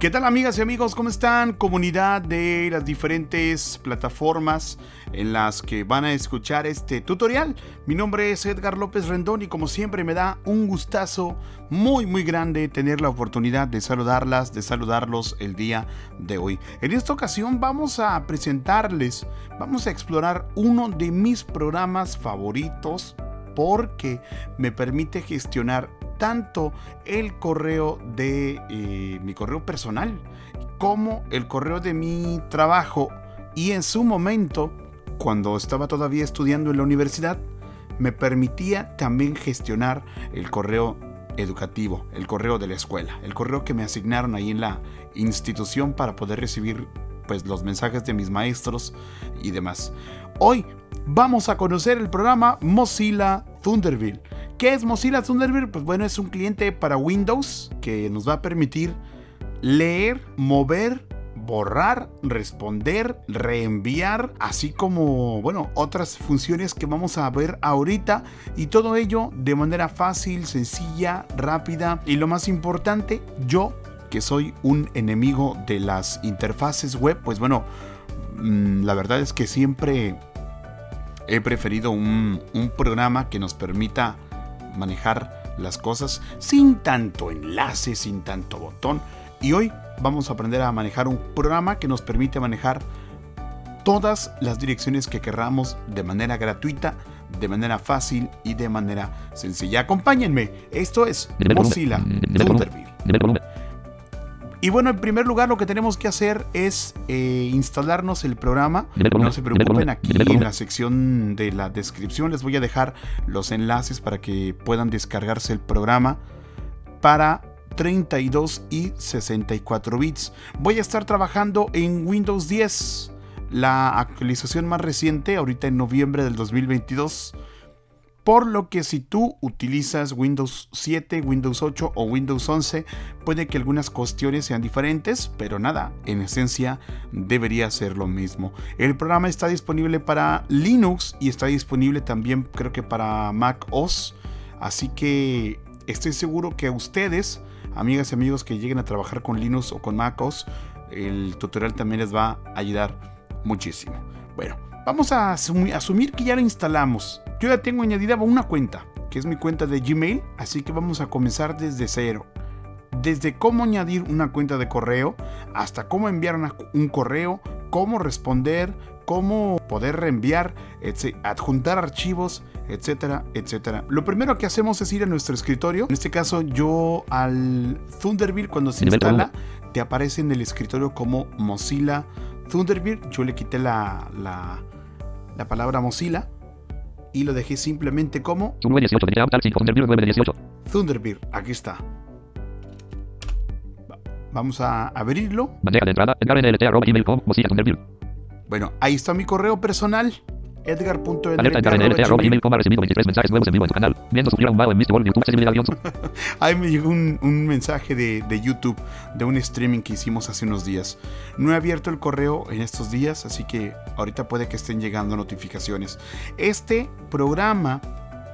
¿Qué tal amigas y amigos? ¿Cómo están? Comunidad de las diferentes plataformas en las que van a escuchar este tutorial. Mi nombre es Edgar López Rendón y como siempre me da un gustazo muy muy grande tener la oportunidad de saludarlas, de saludarlos el día de hoy. En esta ocasión vamos a presentarles, vamos a explorar uno de mis programas favoritos porque me permite gestionar tanto el correo de eh, mi correo personal como el correo de mi trabajo y en su momento, cuando estaba todavía estudiando en la universidad, me permitía también gestionar el correo educativo, el correo de la escuela, el correo que me asignaron ahí en la institución para poder recibir pues los mensajes de mis maestros y demás. Hoy vamos a conocer el programa Mozilla Thunderbird. ¿Qué es Mozilla Thunderbird? Pues bueno, es un cliente para Windows que nos va a permitir leer, mover, borrar, responder, reenviar, así como, bueno, otras funciones que vamos a ver ahorita y todo ello de manera fácil, sencilla, rápida y lo más importante, yo que soy un enemigo de las interfaces web, pues bueno, mm, la verdad es que siempre he preferido un, un programa que nos permita manejar las cosas sin tanto enlace, sin tanto botón. Y hoy vamos a aprender a manejar un programa que nos permite manejar todas las direcciones que querramos de manera gratuita, de manera fácil y de manera sencilla. Acompáñenme, esto es Mozilla Thunderbird. Y bueno, en primer lugar lo que tenemos que hacer es eh, instalarnos el programa. No se preocupen, aquí en la sección de la descripción les voy a dejar los enlaces para que puedan descargarse el programa para 32 y 64 bits. Voy a estar trabajando en Windows 10, la actualización más reciente, ahorita en noviembre del 2022. Por lo que si tú utilizas Windows 7, Windows 8 o Windows 11, puede que algunas cuestiones sean diferentes, pero nada, en esencia debería ser lo mismo. El programa está disponible para Linux y está disponible también creo que para Mac OS, así que estoy seguro que a ustedes, amigas y amigos que lleguen a trabajar con Linux o con Mac OS, el tutorial también les va a ayudar muchísimo. Bueno, vamos a asumir que ya lo instalamos. Yo ya tengo añadida una cuenta, que es mi cuenta de Gmail, así que vamos a comenzar desde cero. Desde cómo añadir una cuenta de correo, hasta cómo enviar un correo, cómo responder, cómo poder reenviar, adjuntar archivos, etcétera, etcétera. Lo primero que hacemos es ir a nuestro escritorio. En este caso, yo al Thunderbird, cuando se instala, te aparece en el escritorio como Mozilla Thunderbird. Yo le quité la, la, la palabra Mozilla y lo dejé simplemente como Thunderbird. Aquí está. Vamos a abrirlo. Bueno, ahí está mi correo personal. Ahí me llegó un, mensaje de, de, YouTube de un streaming que hicimos hace unos días. No he abierto el correo en estos días, así que ahorita puede que estén llegando notificaciones. Este programa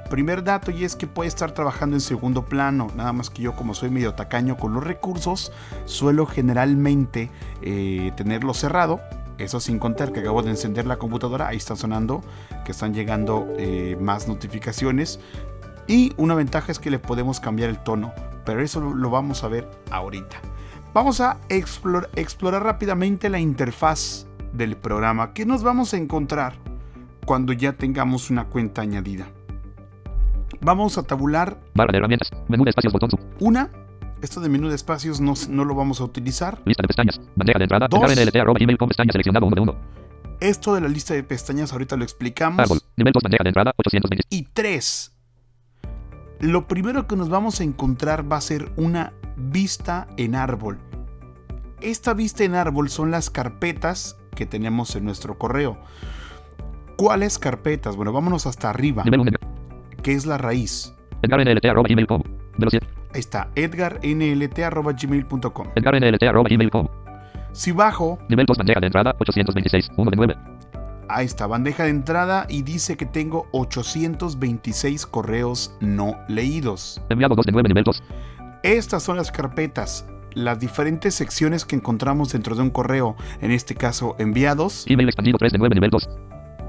Primer dato y es que puede estar trabajando en segundo plano, nada más que yo como soy medio tacaño con los recursos, suelo generalmente eh, tenerlo cerrado eso sin contar que acabo de encender la computadora, ahí está sonando que están llegando eh, más notificaciones. Y una ventaja es que le podemos cambiar el tono, pero eso lo vamos a ver ahorita. Vamos a explorar, explorar rápidamente la interfaz del programa. ¿Qué nos vamos a encontrar cuando ya tengamos una cuenta añadida? Vamos a tabular. Barra de herramientas. Menú de espacios, botón. Una esto de menú de espacios no, no lo vamos a utilizar. Lista de pestañas. Bandeja de entrada. Dos. NLT, arroba, email, con pestaña seleccionado 1 de 1. Esto de la lista de pestañas ahorita lo explicamos. Árbol. Nivel 2, bandeja de entrada. 820. Y 3. Lo primero que nos vamos a encontrar va a ser una vista en árbol. Esta vista en árbol son las carpetas que tenemos en nuestro correo. ¿Cuáles carpetas? Bueno, vámonos hasta arriba. Nivel 1 que es la raíz. NLT, arroba, email, com. Velocidad. Ahí está, edgarnlt.gmail.com. Edgarnlt.gmail.com. Si bajo, Nivel 2, bandeja de entrada. 826. 1 de 9. ahí está, bandeja de entrada y dice que tengo 826 correos no leídos. Enviado 2 de 9. Nivel 2. Estas son las carpetas. las diferentes secciones que encontramos dentro de un correo, en este caso enviados. Email expandido 3 de 9, nivel 2.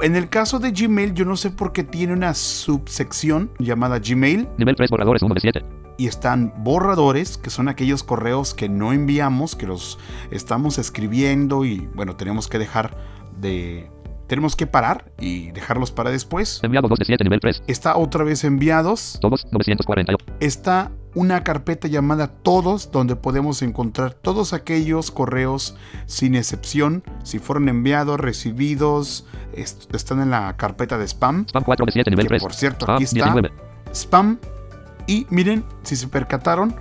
En el caso de Gmail, yo no sé por qué tiene una subsección llamada Gmail Nivel 3, borradores 1 de 7. y están borradores, que son aquellos correos que no enviamos, que los estamos escribiendo y bueno, tenemos que dejar de... Tenemos que parar y dejarlos para después. Enviado 2 de 7, nivel 3. Está otra vez enviados. Todos 948. Está una carpeta llamada Todos, donde podemos encontrar todos aquellos correos sin excepción. Si fueron enviados, recibidos, est- están en la carpeta de spam. Spam 4 de 7, nivel Que 3. por cierto, Spam aquí está 19. spam. Y miren, si se percataron,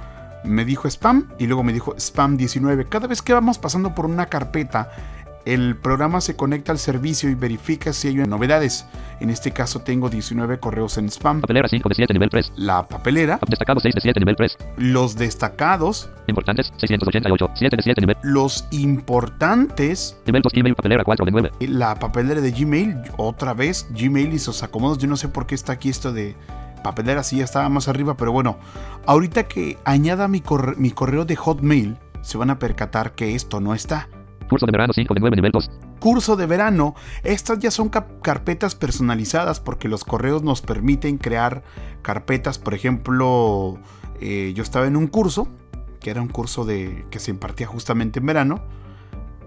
me dijo spam y luego me dijo spam 19. Cada vez que vamos pasando por una carpeta, el programa se conecta al servicio y verifica si hay novedades. En este caso tengo 19 correos en spam. Papelera 5 de 7, nivel 3. La papelera, Destacado 6 de 7, nivel 3. los destacados, Importantes 688. 7 de 7, nivel. los importantes, Nivel 2, email, papelera 4 de 9. la papelera de Gmail, otra vez Gmail y sus acomodos. Yo no sé por qué está aquí esto de papelera, sí ya estaba más arriba, pero bueno, ahorita que añada mi, corre- mi correo de Hotmail, se van a percatar que esto no está. Curso de verano 5 de 9, nivel 2. Curso de verano, estas ya son carpetas personalizadas porque los correos nos permiten crear carpetas, por ejemplo, eh, yo estaba en un curso, que era un curso de, que se impartía justamente en verano,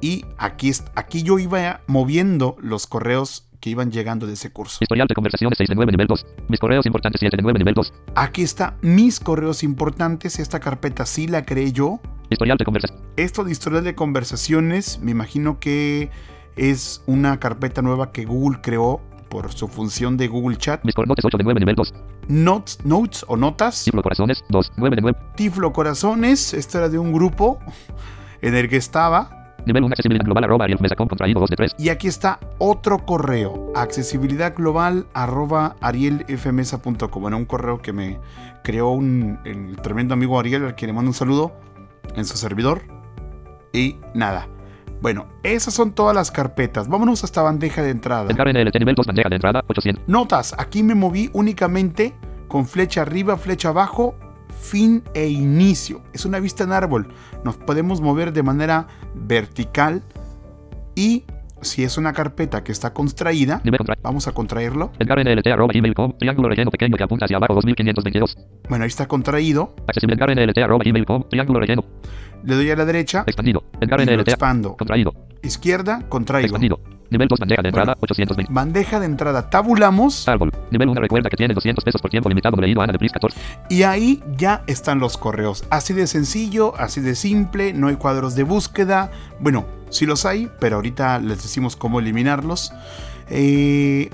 y aquí, aquí yo iba moviendo los correos que iban llegando de ese curso. Historial de conversaciones 6 de 9, nivel 2. Mis correos importantes 7 de 9, nivel 2. Aquí está mis correos importantes, esta carpeta sí la creé yo. Historial de conversaciones. Esto de historial de conversaciones, me imagino que es una carpeta nueva que Google creó por su función de Google Chat. Mis cornotes 8 de 9, nivel 2. Notes, notes o notas. Círculo corazones 2, 9 de 9. Tiflo Corazones, esto era de un grupo en el que estaba. Nivel 1, accesibilidad global arroba arielmesacom contraído 2 de 3. Y aquí está otro correo, accesibilidad global arroba arielfmesa.com. Bueno, un correo que me creó un, el tremendo amigo Ariel, al que le mando un saludo en su servidor. Y nada. Bueno, esas son todas las carpetas. Vámonos hasta bandeja de entrada. Edgar NLT nivel 2, bandeja de entrada 800. Notas, aquí me moví únicamente con flecha arriba, flecha abajo, fin e inicio. Es una vista en árbol. Nos podemos mover de manera vertical y si es una carpeta que está contraída, vamos a contraerlo. Triángulo relleno pequeño que apunta hacia abajo 2522. Bueno, ahí está contraído. Accesible. Triángulo relleno. Le doy a la derecha Expandido. Edgar y lo expando. Contraído. Izquierda, contraigo. Expandido. Nivel 2, bandeja de entrada 820. Bandeja de entrada, tabulamos Árbol. Nivel 1 recuerda que tiene 200 pesos por tiempo limitado leído Ana de Pris 14. y ahí ya están los correos. Así de sencillo, así de simple, no hay cuadros de búsqueda. Bueno, sí los hay, pero ahorita les decimos cómo eliminarlos. Eh,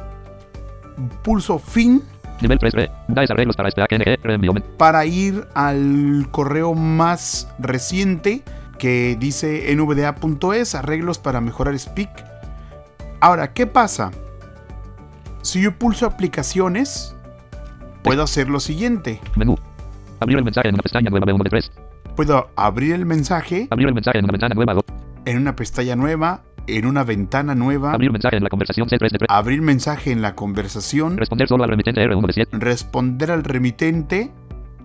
pulso fin Nivel 3 re. Dais arreglos para este AKNG. Reenvío. men- para ir al correo más reciente que dice nvda.es, arreglos para mejorar Speak. Ahora, ¿qué pasa? Si yo pulso aplicaciones, puedo hacer lo siguiente. Menú. Abrir el mensaje en una pestaña nueva B1 de 3. Puedo abrir el mensaje Abrir el mensaje en una ventana nueva 2. en una pestaña nueva, en una ventana nueva, Abrir mensaje en la conversación C3 de 3. abrir mensaje en la conversación, Responder solo al remitente R1 de 7. responder al remitente,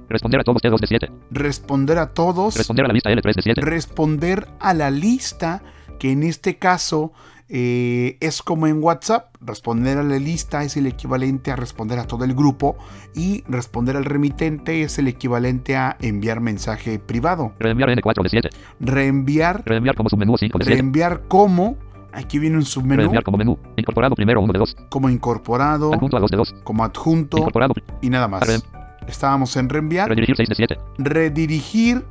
Responder a todos T2 de 7. responder a todos, Responder a la lista L3 de 7. responder a la lista, que en este caso eh, es como en WhatsApp. Responder a la lista es el equivalente a responder a todo el grupo y responder al remitente es el equivalente a enviar mensaje privado. Reenviar N4 de 7. Reenviar, Reenviar como submenú 5 de 7. reenviar como, aquí viene un submenú, Reenviar como menú. Incorporado primero 1 de 2. como incorporado, Adjunto a 2 de 2. como adjunto Incorporado. y nada más. Estábamos en reenviar. Redirigir 6 de 7. redirigir.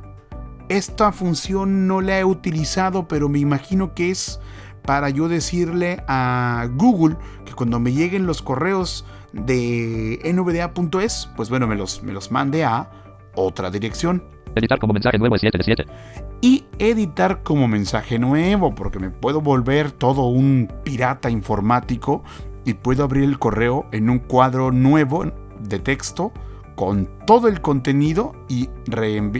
Esta función no la he utilizado, pero me imagino que es para yo decirle a Google que cuando me lleguen los correos de nvda.es, pues bueno, me los, me los mande a otra dirección. Editar como mensaje nuevo de 7 de 7. Y editar como mensaje nuevo, porque me puedo volver todo un pirata informático y puedo abrir el correo en un cuadro nuevo de texto con todo el contenido y,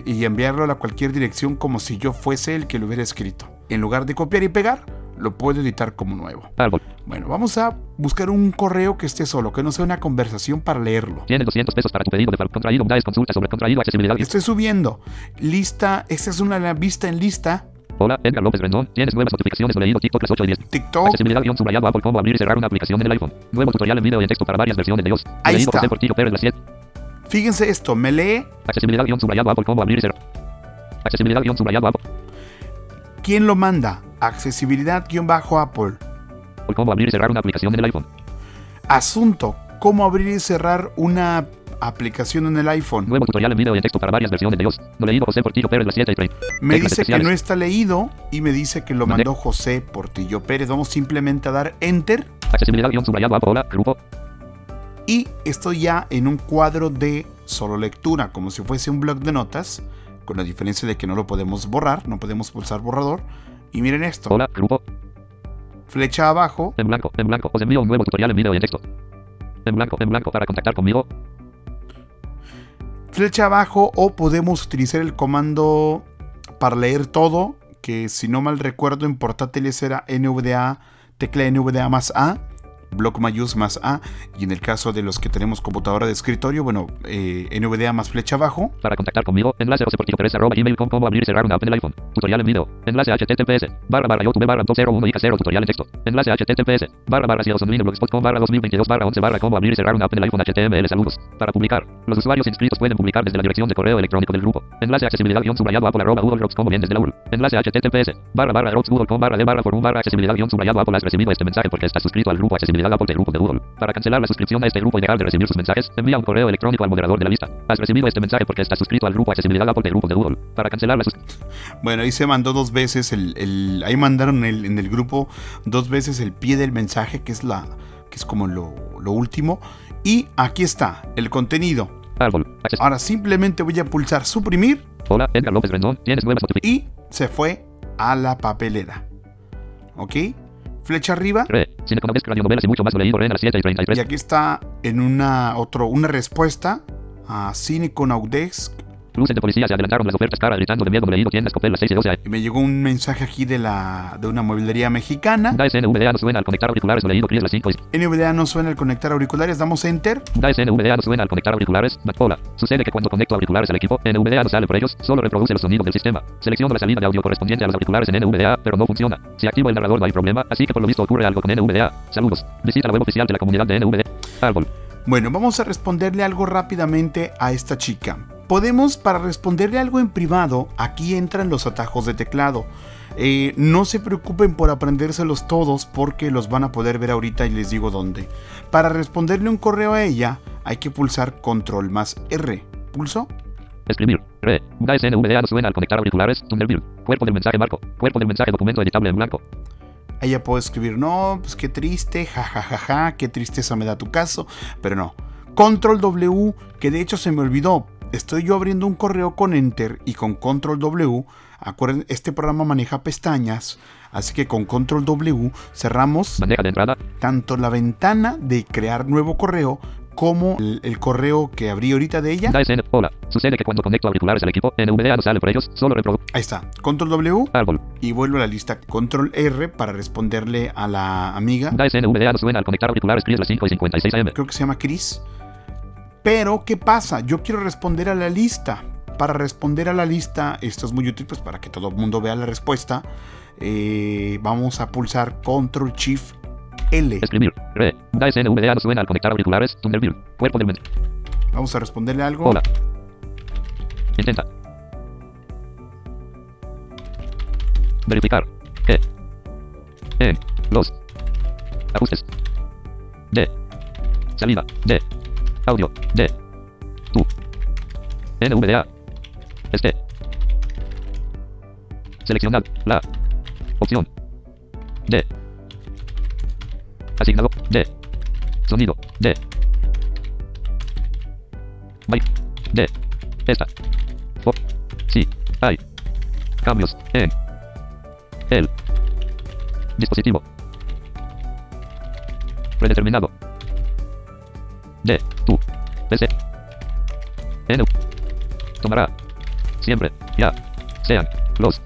y enviarlo a cualquier dirección como si yo fuese el que lo hubiera escrito. En lugar de copiar y pegar, lo puedo editar como nuevo. Árbol. Bueno, vamos a buscar un correo que esté solo, que no sea una conversación para leerlo. Tienes 200 pesos para tu pedido de contraído. Unidades consulta sobre contraído accesibilidad. Estoy subiendo. Lista, esta es una vista en lista. Hola, Edgar López Rendón. Tienes nuevas notificaciones o leído TikTok las 8 y 10. TikTok. Accesibilidad guion subrayado Apple cómo abrir y cerrar una aplicación en el iPhone. Nuevo tutorial en video y en texto para varias versiones de iOS. Ahí leído está. Portillo Pérez las 7. Fíjense esto, me lee Accesibilidad guion subrayado Apple cómo abrir y cerrar. Accesibilidad guion subrayado Apple. quién lo manda. Accesibilidad-Apple. Apple cómo abrir y cerrar una aplicación en el iPhone. Asunto, cómo abrir y cerrar una aplicación en el iPhone. Nuevo tutorial en video y en texto para varias versiones de iOS. No leído José Portillo Pérez las 7 y 30. Me Teclas dice que no está leído y me dice que lo Mandé. mandó José Portillo Pérez. Vamos simplemente a dar enter Accesibilidad guion subrayado Apple. Hola, grupo. y estoy ya en un cuadro de solo lectura, como si fuese un blog de notas, con la diferencia de que no lo podemos borrar, no podemos pulsar borrador. Y miren esto, Hola, grupo. flecha abajo, En blanco, en blanco. Os envío un nuevo tutorial en video y en texto. En blanco, en blanco para contactar conmigo. flecha abajo o podemos utilizar el comando para leer todo, que si no mal recuerdo en portátiles era NVDA, tecla NVDA más A, bloc mayús más A, y en el caso de los que tenemos computadora de escritorio, bueno, eh, NVDA más flecha abajo. Para contactar conmigo, enlace joseportillo3 arroba gmail.com cómo abrir y cerrar una app en el iPhone. Tutorial en video. Enlace https barra barra youtube barra 201 y 0 tutorial en texto. Enlace https barra barra blogspot.com barra 2022 barra 11 barra cómo abrir y cerrar una app en el iPhone HTML saludos. Para publicar. Los usuarios inscritos pueden publicar desde la dirección de correo electrónico del grupo. Enlace accesibilidad guion subrayado apple arroba google como bien desde la URL. Enlace https barra barra com barra de barra forum barra accesibilidad guion subrayado apple has recibido este mensaje porque estás suscrito al grupo accesibilidad apple del grupo de Google. Para cancelar la suscripción a este grupo y dejar de recibir sus mensajes, envía un correo electrónico al moderador de la lista. Has recibido este mensaje porque estás suscrito al grupo accesibilidad del grupo de Google. Para cancelar la suscripción Bueno, ahí se mandó dos veces el, el- ahí mandaron el- en el grupo dos veces el pie del mensaje, que es la, que es como lo, lo último. Y aquí está, el contenido. árbol. Ahora simplemente voy a pulsar suprimir Hola, Edgar López Rendón. Tienes nuevas notificaciones. y se fue a la papelera. ¿Ok? Flecha arriba. Y mucho más lo leído en las 7 y 33. Y aquí está en una, otro, una respuesta a Cineconaudesk. Luces de policía se adelantaron las ofertas cara gritando de miedo leído tiendas las 6 y 12 Y me llegó un mensaje aquí de, la, de una mueblería mexicana. Da SNVDA no suena al conectar auriculares leído Cris las 5 y NVDA no suena el conectar auriculares. Damos enter. Da SNVDA no suena al conectar auriculares. Hola. Sucede que cuando conecto auriculares al equipo, NVDA no sale por ellos, solo reproduce los sonidos del sistema. Selecciono la salida de audio correspondiente a los auriculares en NVDA, pero no funciona. Si activo el narrador no hay problema, así que por lo visto ocurre algo con NVDA. Saludos. Visita la web oficial de la comunidad de NVDA. Árbol. Bueno, vamos a responderle algo rápidamente a esta chica. Podemos, para responderle algo en privado, aquí entran los atajos de teclado. Eh, no se preocupen por aprendérselos todos porque los van a poder ver ahorita y les digo dónde. Para responderle un correo a ella, hay que pulsar control más R. ¿Pulso? Escribir. Re. Da SNVDA no suena al conectar auriculares. Thunderbird. Cuerpo del mensaje marco. Cuerpo del mensaje documento editable en blanco. Ella puede escribir, no, pues qué triste, jajajaja, ja, ja, ja, qué tristeza me da tu caso, pero no. Control W, que de hecho se me olvidó, estoy yo abriendo un correo con Enter y con Control W, acuerden, este programa maneja pestañas, así que con Control W cerramos de entrada. tanto la ventana de crear nuevo correo como el, el correo que abrí ahorita de ella. Hola. Sucede que cuando conecto auriculares al equipo, NVDA no sale por ellos, solo. Ahí está, Control W Árbol. y vuelvo a la lista Control R para responderle a la amiga. Da SNVDA no suena al conectar auriculares Cris las 5 y 56 AM. creo que se llama Chris. Pero, ¿qué pasa? Yo quiero responder a la lista. Para responder a la lista, esto es muy útil pues, para que todo el mundo vea la respuesta. eh, vamos a pulsar Control Shift L. Escribir. Re. Da SNVDA suena al conectar auriculares. Thunderbird. Cuerpo del. Vamos a responderle algo. Hola. Intenta. Verificar. Que. En. Los. Ajustes. D. Salida. D. Audio. D. Tu. NVDA. Este. Seleccionar. La. Opción. D. Asignado. D. Sonido. D. Byte. D. Esta. O. Sí. Hay. Cambios. En. El. Dispositivo. Predeterminado. D. Tu. PC. N. Tomará. Siempre. Ya. Sean. Los.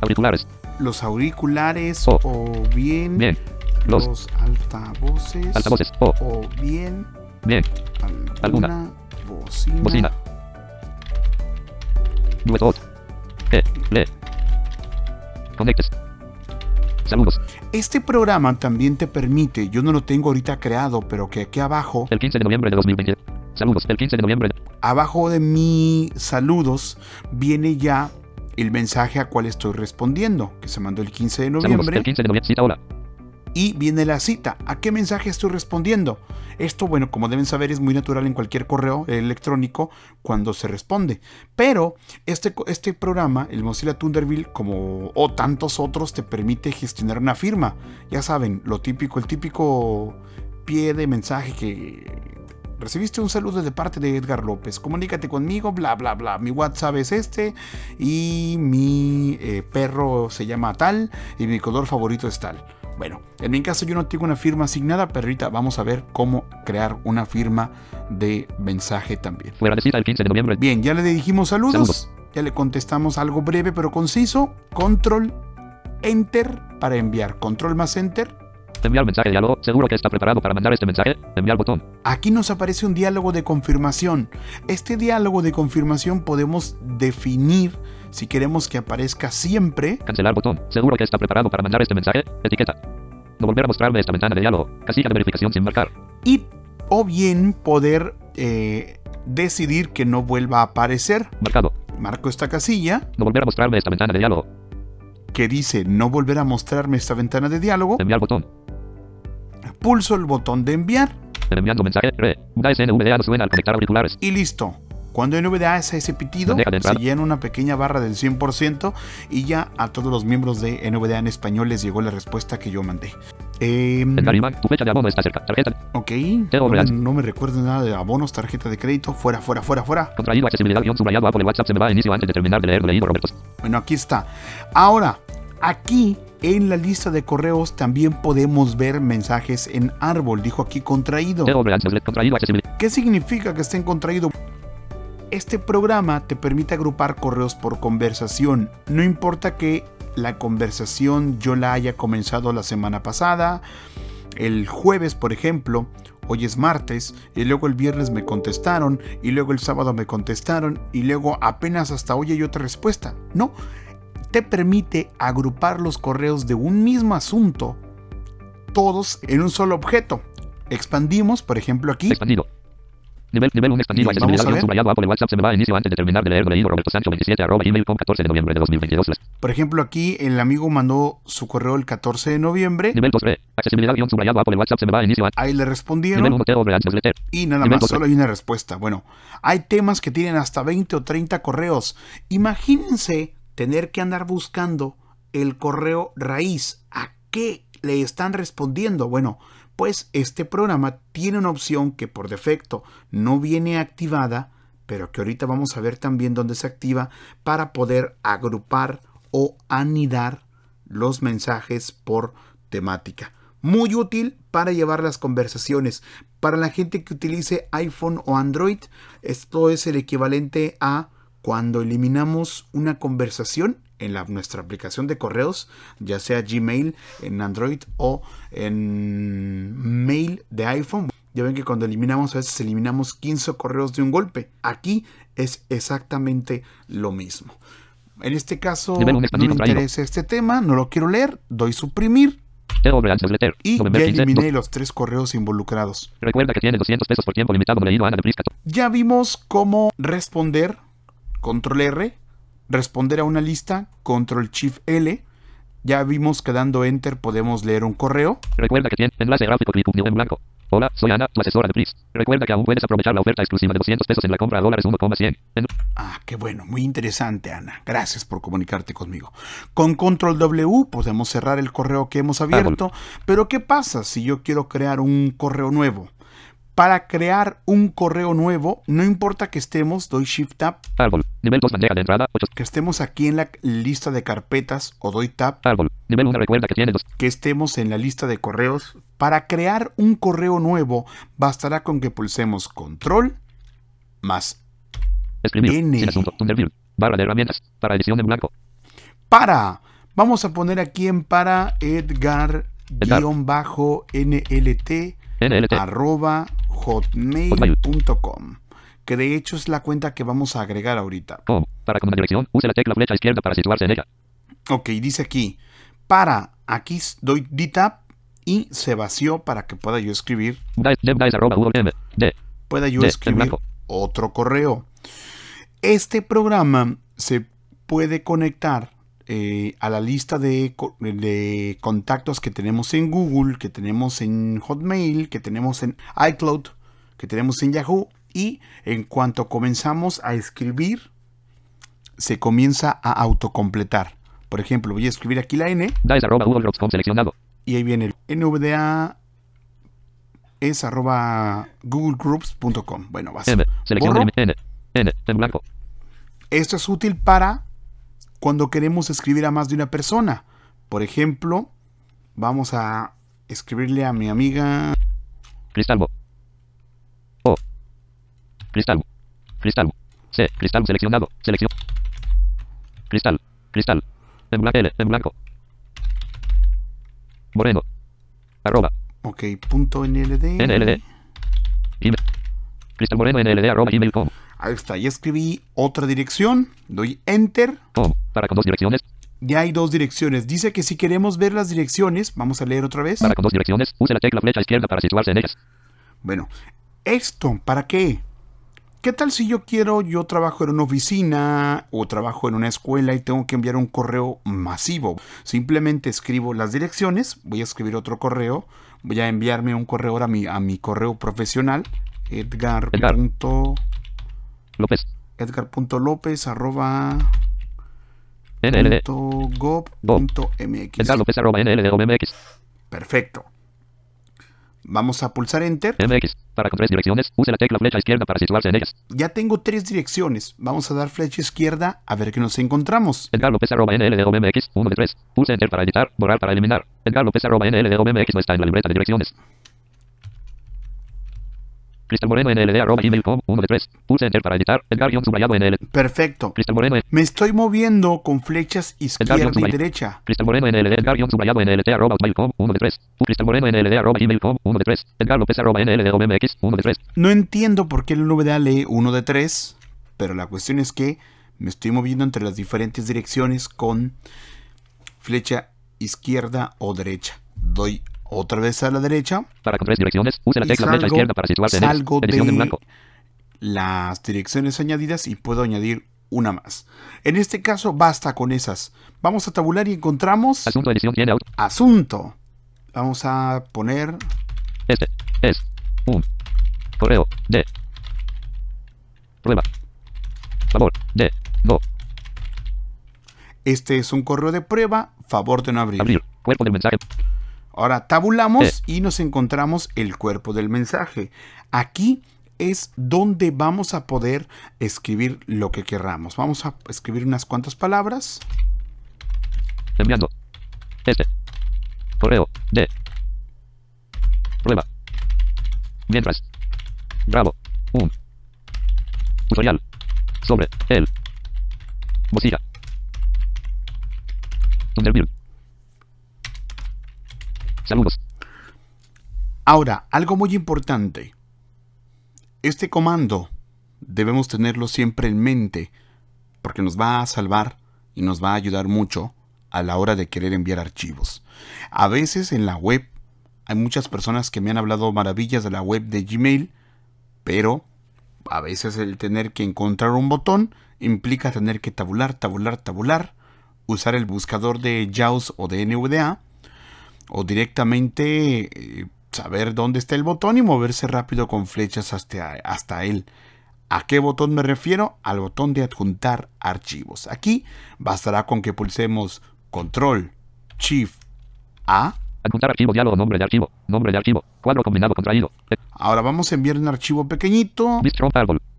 Auriculares. los auriculares o bien, Bien. Los. los altavoces, Altavoces. O. o bien Bien. alguna, Alguna. bocina. Bocina. Duet E. Le. Conectes. Saludos. Este programa también te permite, yo no lo tengo ahorita creado, pero que aquí abajo, El 15 de noviembre de 2020. Saludos. El 15 de noviembre. de- abajo de mi saludos, viene ya el mensaje a cual estoy respondiendo, que se mandó el 15 de Saludos. noviembre. El 15 de noviembre. Cita hola. Y viene la cita. ¿A qué mensaje estoy respondiendo? Esto, bueno, como deben saber, es muy natural en cualquier correo electrónico cuando se responde. Pero este, este programa, el Mozilla Thunderbird, como o tantos otros, te permite gestionar una firma. Ya saben, lo típico, el típico pie de mensaje que recibiste un saludo de parte de Edgar López. Comunícate conmigo, bla, bla, bla. Mi WhatsApp es este y mi eh, perro se llama tal y mi color favorito es tal. Bueno, en mi caso yo no tengo una firma asignada, pero ahorita vamos a ver cómo crear una firma de mensaje también. El 15 de noviembre. Bien, ya le dijimos saludos, Saludos. ya le contestamos algo breve pero conciso. Control, Enter para enviar. Control más Enter. Enviar mensaje de diálogo. Seguro que está preparado para mandar este mensaje. Enviar botón. Aquí nos aparece un diálogo de confirmación. Este diálogo de confirmación podemos definir si queremos que aparezca siempre Cancelar botón. Seguro que está preparado para mandar este mensaje. Etiqueta. No volver a mostrarme esta ventana de diálogo. Casilla de verificación sin marcar. y o bien poder eh, decidir que no vuelva a aparecer. Marcado. Marco esta casilla No volver a mostrarme esta ventana de diálogo. que dice no volver a mostrarme esta ventana de diálogo. Enviar botón. Pulso el botón de enviar Enviando mensaje. Re. Una SNVDA no suena al conectar auriculares. y listo. Cuando NVDA hace ese pitido, se llena una pequeña barra del 100% y ya a todos los miembros de NVDA en español les llegó la respuesta que yo mandé. Em, Edgar Iván, tu fecha de abono está cerca. Tarjeta. ok, no, me- Real. no me recuerdo nada de abonos, tarjeta de crédito, fuera, fuera, fuera, fuera. Contraído accesibilidad guion subrayado Apple WhatsApp se me va a inicio antes de terminar de leer lo leído Roberto. Bueno, aquí está. Ahora, aquí en la lista de correos también podemos ver mensajes en árbol, dijo aquí contraído. ¿Qué significa que estén contraído? Este programa te permite agrupar correos por conversación. No importa que la conversación yo la haya comenzado la semana pasada, el jueves, por ejemplo, hoy es martes, y luego el viernes me contestaron, y luego el sábado me contestaron, y luego apenas hasta hoy hay otra respuesta. No, te permite agrupar los correos de un mismo asunto, todos en un solo objeto. Expandimos, por ejemplo, aquí. Expandido. Nivel, nivel 1 expandido. Bien, accesibilidad vamos a guion ver. subrayado Apple WhatsApp se me va a inicio antes de terminar de leer leído Roberto Sancho 27 arroba gmail.com 14 de noviembre de 2022. Por ejemplo, aquí el amigo mandó su correo el 14 de noviembre. Nivel 2 re. Accesibilidad guion subrayado Apple WhatsApp se me va a inicio antes. Ahí le Nivel respondieron 1 Teo Real newsletter. y nada nivel más, solo hay una respuesta. Bueno, hay temas que tienen hasta 20 o 30 correos. Imagínense tener que andar buscando el correo raíz. ¿A qué le están respondiendo? Bueno, pues este programa tiene una opción que por defecto no viene activada, pero que ahorita vamos a ver también dónde se activa para poder agrupar o anidar los mensajes por temática. Muy útil para llevar las conversaciones. Para la gente que utilice iPhone o Android, esto es el equivalente a cuando eliminamos una conversación en la- nuestra aplicación de correos, ya sea Gmail en Android o en Mail de iPhone. Ya ven que cuando eliminamos, a veces eliminamos 15 correos de un golpe. Aquí es exactamente lo mismo. En este caso, no me interesa este tema, no lo quiero leer, doy suprimir y ya 15. eliminé los tres correos involucrados. Recuerda que tiene 200 pesos por tiempo limitado. Ya vimos cómo responder, control R, responder a una lista, control shift L. Ya vimos que dando enter podemos leer un correo. Recuerda que tiene enlace gráfico en blanco. Hola, soy Ana, tu asesora de Pris. Recuerda que aún puedes aprovechar la oferta exclusiva de 200 pesos en la compra a dólares 1,100. En- Ah, qué bueno, muy interesante, Ana. Gracias por comunicarte conmigo. Con control W podemos cerrar el correo que hemos abierto. Pero ¿qué pasa si yo quiero crear un correo nuevo? Para crear un correo nuevo, no importa que estemos, doy Shift Tab, Árbol. Nivel 2 bandeja de entrada. 8. que estemos aquí en la lista de carpetas o doy Tab, Árbol. Nivel 1 recuerda que tiene dos. que estemos en la lista de correos. Para crear un correo nuevo, bastará con que pulsemos control más Escribir. N. Sin asunto. Barra de herramientas. Para edición en blanco. para Vamos a poner aquí en para Edgar. edgar-nlt NLT. arroba hotmail.com que de hecho es la cuenta que vamos a agregar ahorita. Home. Para con una dirección, use la tecla flecha izquierda para situarse en ella. Ok, dice aquí, para, aquí doy D-Tab y se vació para que pueda yo escribir, pueda yo escribir otro correo. Este programa se puede conectar eh, a la lista de contactos que tenemos en Google, que tenemos en Hotmail, que tenemos en iCloud, que tenemos en Yahoo y en cuanto comenzamos a escribir, se comienza a autocompletar. Por ejemplo, voy a escribir aquí la N arroba seleccionado. y ahí viene el NVDA es arroba googlegroups.com. Bueno, va a ser. M. Selección Borro. de N. N. En blanco. Esto es útil para cuando queremos escribir a más de una persona. Por ejemplo, vamos a escribirle a mi amiga. Cristalmo. Cristal. Cristal. C. Cristal seleccionado. Selección. Cristal. Cristal. En blanco. L. En blanco. Moreno. Arroba. Ok, punto NLD. NLD. Email. Cristal Moreno NLD arroba gmail.com. Ahí está, ya escribí otra dirección. Doy Enter. Com. Para con dos direcciones. Ya hay dos direcciones. Dice que si queremos ver las direcciones, vamos a leer otra vez. Para con dos direcciones. Use la tecla flecha izquierda para situarse en ellas. Bueno, ¿esto para qué? ¿Qué tal si yo quiero, yo trabajo en una oficina o trabajo en una escuela y tengo que enviar un correo masivo? Simplemente escribo las direcciones, voy a escribir otro correo, voy a enviarme un correo ahora a mi, a mi correo profesional, edgar. Edgar. punto- López. edgar.lopez arroba NLD. punto gov punto mx. Edgar López arroba NLD o MX. Perfecto. Vamos a pulsar Enter. MX. Para con tres direcciones. Use la tecla flecha izquierda para situarse en ellas. Ya tengo tres direcciones. Vamos a dar flecha izquierda a ver qué nos encontramos. Edgar López arroba NLD o MX. 1 de 3. Pulse Enter para editar. Borrar para eliminar. Edgar López arroba NLD o MX no está en la libreta de direcciones. Cristal Moreno NLD arroba gmail.com. 1 de 3. Pulse Enter para editar. Edgar guion subrayado NL. Perfecto. Cristal Moreno. Me estoy moviendo con flechas izquierda y derecha. Cristal Moreno NLD Edgar guion subrayado NLT arroba hotmail.com. 1 de 3. Cristal Moreno NLD arroba gmail.com. 1 de 3. Edgar López arroba NLD o MX. 1 de 3. No entiendo por qué la NVDA lee uno de tres, pero la cuestión es que me estoy moviendo entre las diferentes direcciones con flecha izquierda o derecha. Doy otra vez a la derecha. Para con tres direcciones. Use la tecla flecha salgo- izquierda para situarse en salgo de- en blanco. las direcciones añadidas y puedo añadir una más. En este caso basta con esas. Vamos a tabular y encontramos Asunto edición tiene auto. asunto. Vamos a poner Este es un correo de prueba. Favor de no este es un correo de prueba, favor de no abrir. abrir. Cuerpo del mensaje. Ahora tabulamos y nos encontramos el cuerpo del mensaje. Aquí es donde vamos a poder escribir lo que querramos. Vamos a escribir unas cuantas palabras. Enviando. Este. Correo de prueba. Mientras. Bravo. Un. Tutorial. Sobre el. Mozilla. Thunderbird. Saludos. Ahora, algo muy importante. Este comando debemos tenerlo siempre en mente porque nos va a salvar y nos va a ayudar mucho a la hora de querer enviar archivos. A veces en la web hay muchas personas que me han hablado maravillas de la web de Gmail, pero a veces el tener que encontrar un botón implica tener que tabular, tabular, tabular, usar el buscador de JAWS o de NVDA o directamente eh, saber dónde está el botón y moverse rápido con flechas hasta, hasta él. ¿A qué botón me refiero? Al botón de adjuntar archivos. Aquí bastará con que pulsemos Control Shift A. Adjuntar archivo, diálogo, nombre de archivo, nombre de archivo, cuadro combinado contraído. Eh, Ahora vamos a enviar un archivo pequeñito.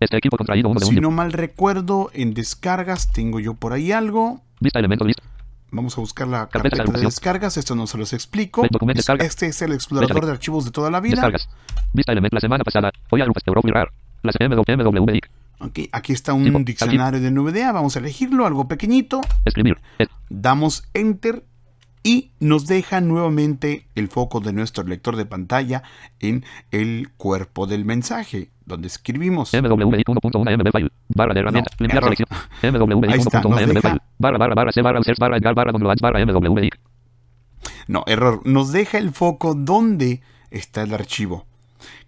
Este equipo contraído uno de Si un. no mal recuerdo, en descargas tengo yo por ahí algo. Vista elemento list. Vamos a buscar la Carpeta de carpeta de alocación. descargas. Esto no se los explico. Este es el explorador de- archivos de toda la vida. Descargas. Vista la semana pasada. Hoy algo Europa y RAR. Las MW MWIC. Ok, aquí está un diccionario de NVDA. Vamos a elegirlo, algo pequeñito. Escribir. Es- Damos Enter y nos deja nuevamente el foco de nuestro lector de pantalla en el cuerpo del mensaje, donde escribimos. MWI1.1 MB file. Barra de herramientas. No, limpiar error. selección. Ahí está, nos MWI1.1 MB deja- file. Barra barra barra C barra users barra edgar barra barra MWI. No, error. Nos deja el foco donde está el archivo.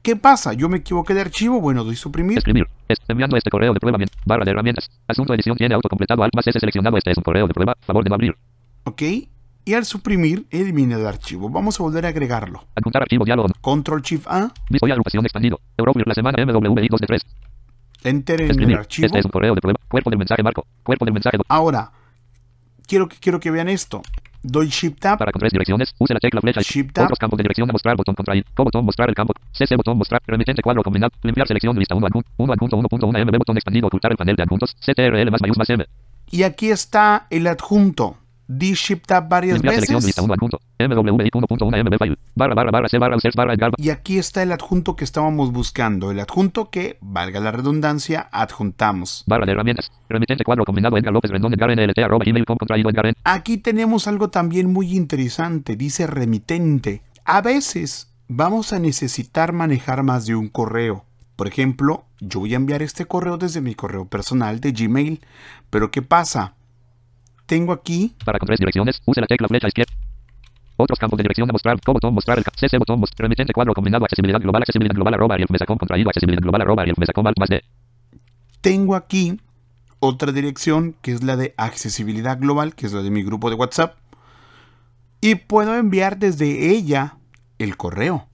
¿Qué pasa? Yo me equivoqué de archivo. Bueno, doy suprimir. Escribir. Es, enviando este correo de prueba. bien, Barra de herramientas. Asunto edición tiene autocompletado. Alt más S seleccionado. Este es un correo de prueba. Favor de abrir. ¿Ok? Y al suprimir, elimina el archivo. Vamos a volver a agregarlo. Adjuntar archivo diálogo. Control Shift A. Visto y agrupación expandido. Europlir la semana MWI 2 de 3. Enter en el Escribir. archivo. Este es un correo de prueba. Cuerpo del mensaje marco. Cuerpo del mensaje. Ahora, quiero que, quiero que vean esto. Doy Shift Tab. Para con tres direcciones, use la tecla flecha. Shift Tab. Otros campos de dirección a mostrar, botón contraído. Co botón mostrar el campo. CC botón mostrar. Remitente cuadro combinado. Limpiar selección lista 1 adjunto. 1 adjunto 1.1 MB botón expandido. Ocultar el panel de adjuntos. CTRL más mayús más M. Y aquí está el adjunto. Di Shift Tab varias veces. lista 1 adjunto. MWI 1.1 MB file. Barra barra barra C barra users barra edgar. Y aquí está el adjunto que estábamos buscando. El adjunto que, valga la redundancia, adjuntamos. Barra de herramientas. Remitente cuadro combinado Edgar López Rendón Edgar NLT arroba contraído Edgar N. Aquí tenemos algo también muy interesante. Dice remitente. A veces vamos a necesitar manejar más de un correo. Por ejemplo, yo voy a enviar este correo desde mi correo personal de Gmail. Pero ¿qué pasa? Tengo aquí Para con tres direcciones, use la tecla flecha izquierda. Otros campos de dirección a mostrar, co botón mostrar el CC botón mostrar, remitente cuadro combinado accesibilidad global, accesibilidad global arroba ariel mesacom contraído accesibilidad global arroba ariel mesacom alt más D. tengo aquí otra dirección que es la de accesibilidad global, que es la de mi grupo de WhatsApp. Y puedo enviar desde ella el correo.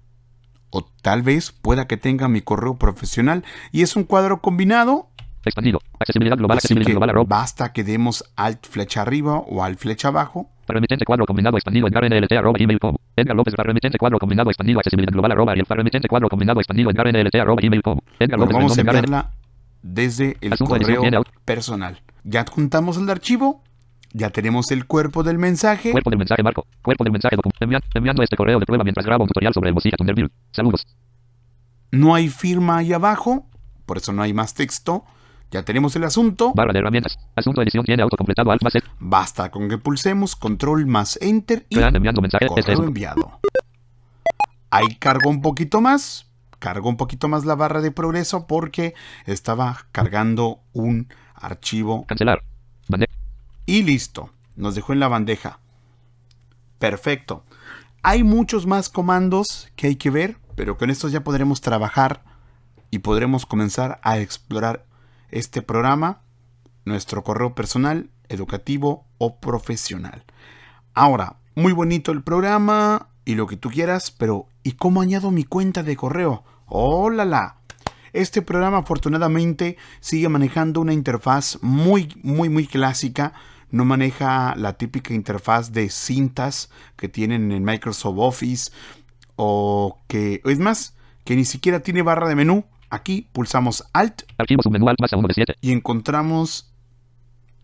O tal vez pueda que tenga mi correo profesional y es un cuadro combinado. Expandido. Accesibilidad global, Así accesibilidad que global arroba. basta que demos alt flecha arriba o alt flecha abajo. Remitente cuadro combinado expandido Edgar NLT arroba gmail.com. Edgar López remitente cuadro combinado expandido accesibilidad global arroba ariel remitente cuadro combinado expandido Edgar NLT arroba gmail.com. Edgar Bueno, López vamos a enviarla desde el Asunto correo personal. Ya adjuntamos el archivo. Ya tenemos el cuerpo del mensaje. Cuerpo del mensaje marco. Cuerpo del mensaje enviando, enviando este correo de prueba mientras grabo un tutorial sobre el Mozilla Thunderbird. Saludos. No hay firma ahí abajo, por eso no hay más texto. Ya tenemos el asunto. Barra de herramientas. Asunto edición tiene autocompletado alt más. Basta con que pulsemos control más enter y enviando mensaje. Este correo un enviado. Ahí cargo un poquito más. Cargo un poquito más la barra de progreso porque estaba cargando un archivo cancelar. Bande y listo. Nos dejó en la bandeja. Perfecto. Hay muchos más comandos que hay que ver, pero con estos ya podremos trabajar y podremos comenzar a explorar este programa, nuestro correo personal, educativo o profesional. Ahora, muy bonito el programa y lo que tú quieras, pero ¿y cómo añado mi cuenta de correo? ¡Oh, la, la! Este programa afortunadamente sigue manejando una interfaz muy, muy, muy clásica. No maneja la típica interfaz de cintas que tienen en Microsoft Office o que, es más, que ni siquiera tiene barra de menú. Aquí pulsamos Alt Archivo submenú alt más a 1 de 7. y encontramos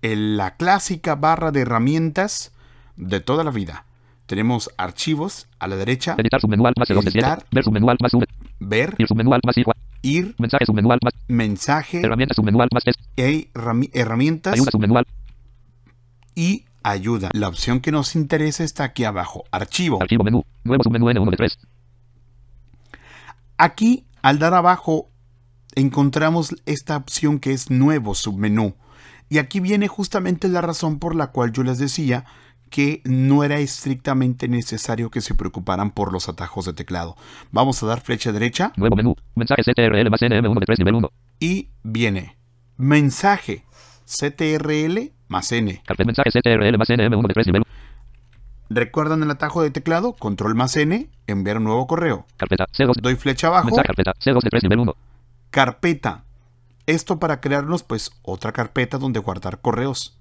el- la clásica barra de herramientas de toda la vida. Tenemos archivos a la derecha, Editar submenú alt más 2 de 7. Editar. Ver submenú alt más ver, Ir submenú alt más I. ir, Mensaje submenú alt más. mensaje, Herramientas submenú alt más e herrami- herramientas Ayuda submenú alt. y ayuda. La opción que nos interesa está aquí abajo, archivo. Archivo menú. Nuevo submenú N1 de 3. Aquí, al dar abajo, encontramos esta opción que es nuevo submenú. Y aquí viene justamente la razón por la cual yo les decía que no era estrictamente necesario que se preocuparan por los atajos de teclado. Vamos a dar flecha derecha Nuevo menú. Mensaje CTRL más NM1 de 3 nivel 1. y viene mensaje CTRL más N. Carpet mensaje CTRL más NM1 de 3 nivel 1. ¿Recuerdan el atajo de teclado? Control más N, enviar un nuevo correo. Carpeta C2. Doy flecha abajo, Mensaje carpeta C2 de 3 nivel 1. Carpeta. Esto para crearnos pues otra carpeta donde guardar correos.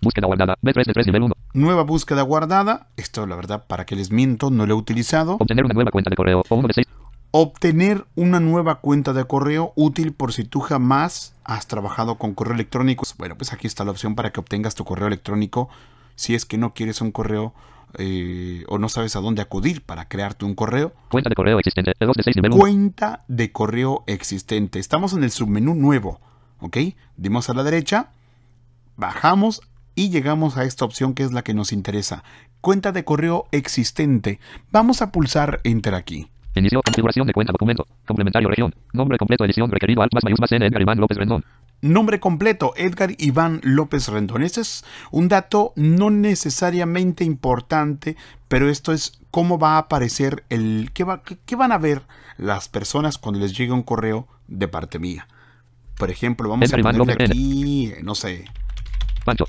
Búsqueda guardada. B3 de 3 nivel 1. Nueva búsqueda guardada. Esto, la verdad, para que les miento, no lo he utilizado. Obtener una nueva cuenta de correo. O 1 de 6. Obtener una nueva cuenta de correo útil por si tú jamás has trabajado con correo electrónico. Bueno, pues aquí está la opción para que obtengas tu correo electrónico. Si es que no quieres un correo eh, o no sabes a dónde acudir para crearte un correo. Cuenta de correo existente. E2 de 6 nivel 1. Cuenta de correo existente. Estamos en el submenú nuevo. ¿ok? Dimos a la derecha, bajamos y llegamos a esta opción que es la que nos interesa. Cuenta de correo existente. Vamos a pulsar Enter aquí. Inicio configuración de cuenta documento. Complementario región. Nombre completo edición requerido alt más mayús más n Edgar Iván López Rendón. Nombre completo, Edgar Iván López Rendón. Este es un dato no necesariamente importante, pero esto es cómo va a aparecer el... ¿Qué, va, qué, qué van a ver las personas cuando les llegue un correo de parte mía? Por ejemplo, vamos Edgar a Iván ponerle López aquí, no sé, Pancho.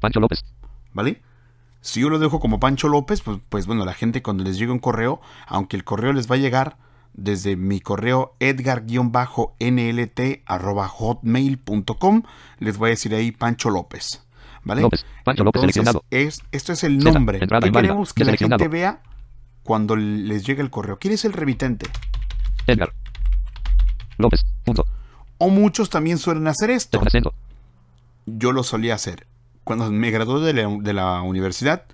Pancho López. ¿vale? Si yo lo dejo como Pancho López, pues, pues bueno, la gente cuando les llegue un correo, aunque el correo les va a llegar desde mi correo edgar-nlt.hotmail.com, les voy a decir ahí Pancho López. ¿Vale? López. Pancho López Entonces, seleccionado. es, esto es el nombre entrada que queremos que la gente vea cuando les llegue el correo. ¿Quién es el remitente? Edgar. López. Punto. O muchos también suelen hacer esto. Yo lo solía hacer. Cuando me gradué de la, de la universidad,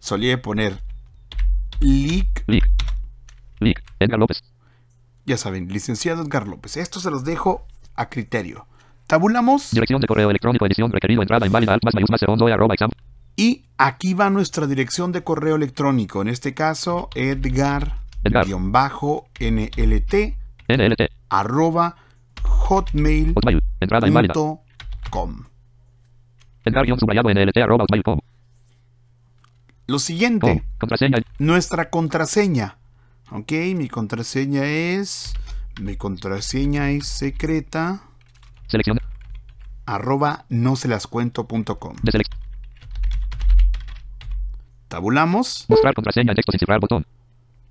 solía poner leak Lic. Lic. Edgar López. Ya saben, licenciado Edgar López. Esto se los dejo a criterio. Tabulamos Dirección de correo electrónico edición requerido entrada inválida alt más mayús más segundo arroba exam. y aquí va nuestra dirección de correo electrónico. En este caso, Edgar. edgar-nlt NLT. arroba hotmail.com. Hotmail. Entrada inválida. Edgar guion subrayado NLT arroba hotmail.com. Lo siguiente, Home. Contraseña. nuestra contraseña. Ok, mi contraseña es... Mi contraseña es secreta Selección. arroba no se las cuento.com. Tabulamos. Mostrar contraseña en texto sin cifrar botón.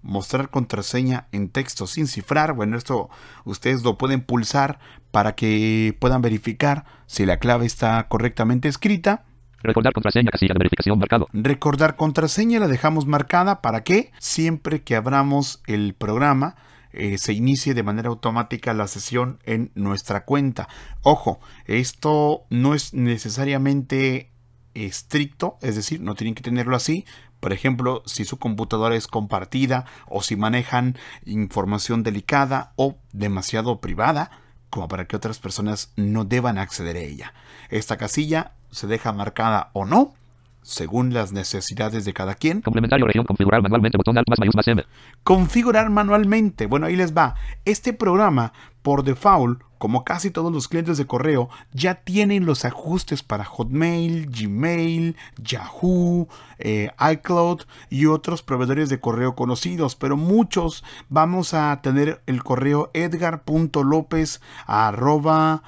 mostrar contraseña en texto sin cifrar. Bueno, esto ustedes lo pueden pulsar para que puedan verificar si la clave está correctamente escrita. Recordar contraseña casilla de verificación marcado. Recordar contraseña la dejamos marcada para que siempre que abramos el programa eh, se inicie de manera automática la sesión en nuestra cuenta. Ojo, esto no es necesariamente estricto, es decir, no tienen que tenerlo así. Por ejemplo, si su computadora es compartida o si manejan información delicada o demasiado privada, como para que otras personas no deban acceder a ella. Esta casilla se deja marcada o no, según las necesidades de cada quien. Complementario región configurar manualmente botón alt más mayús M. Configurar manualmente. Bueno, ahí les va. Este programa, por default, como casi todos los clientes de correo, ya tienen los ajustes para Hotmail, Gmail, Yahoo, eh, iCloud y otros proveedores de correo conocidos. Pero muchos vamos a tener el correo edgar.lopez arroba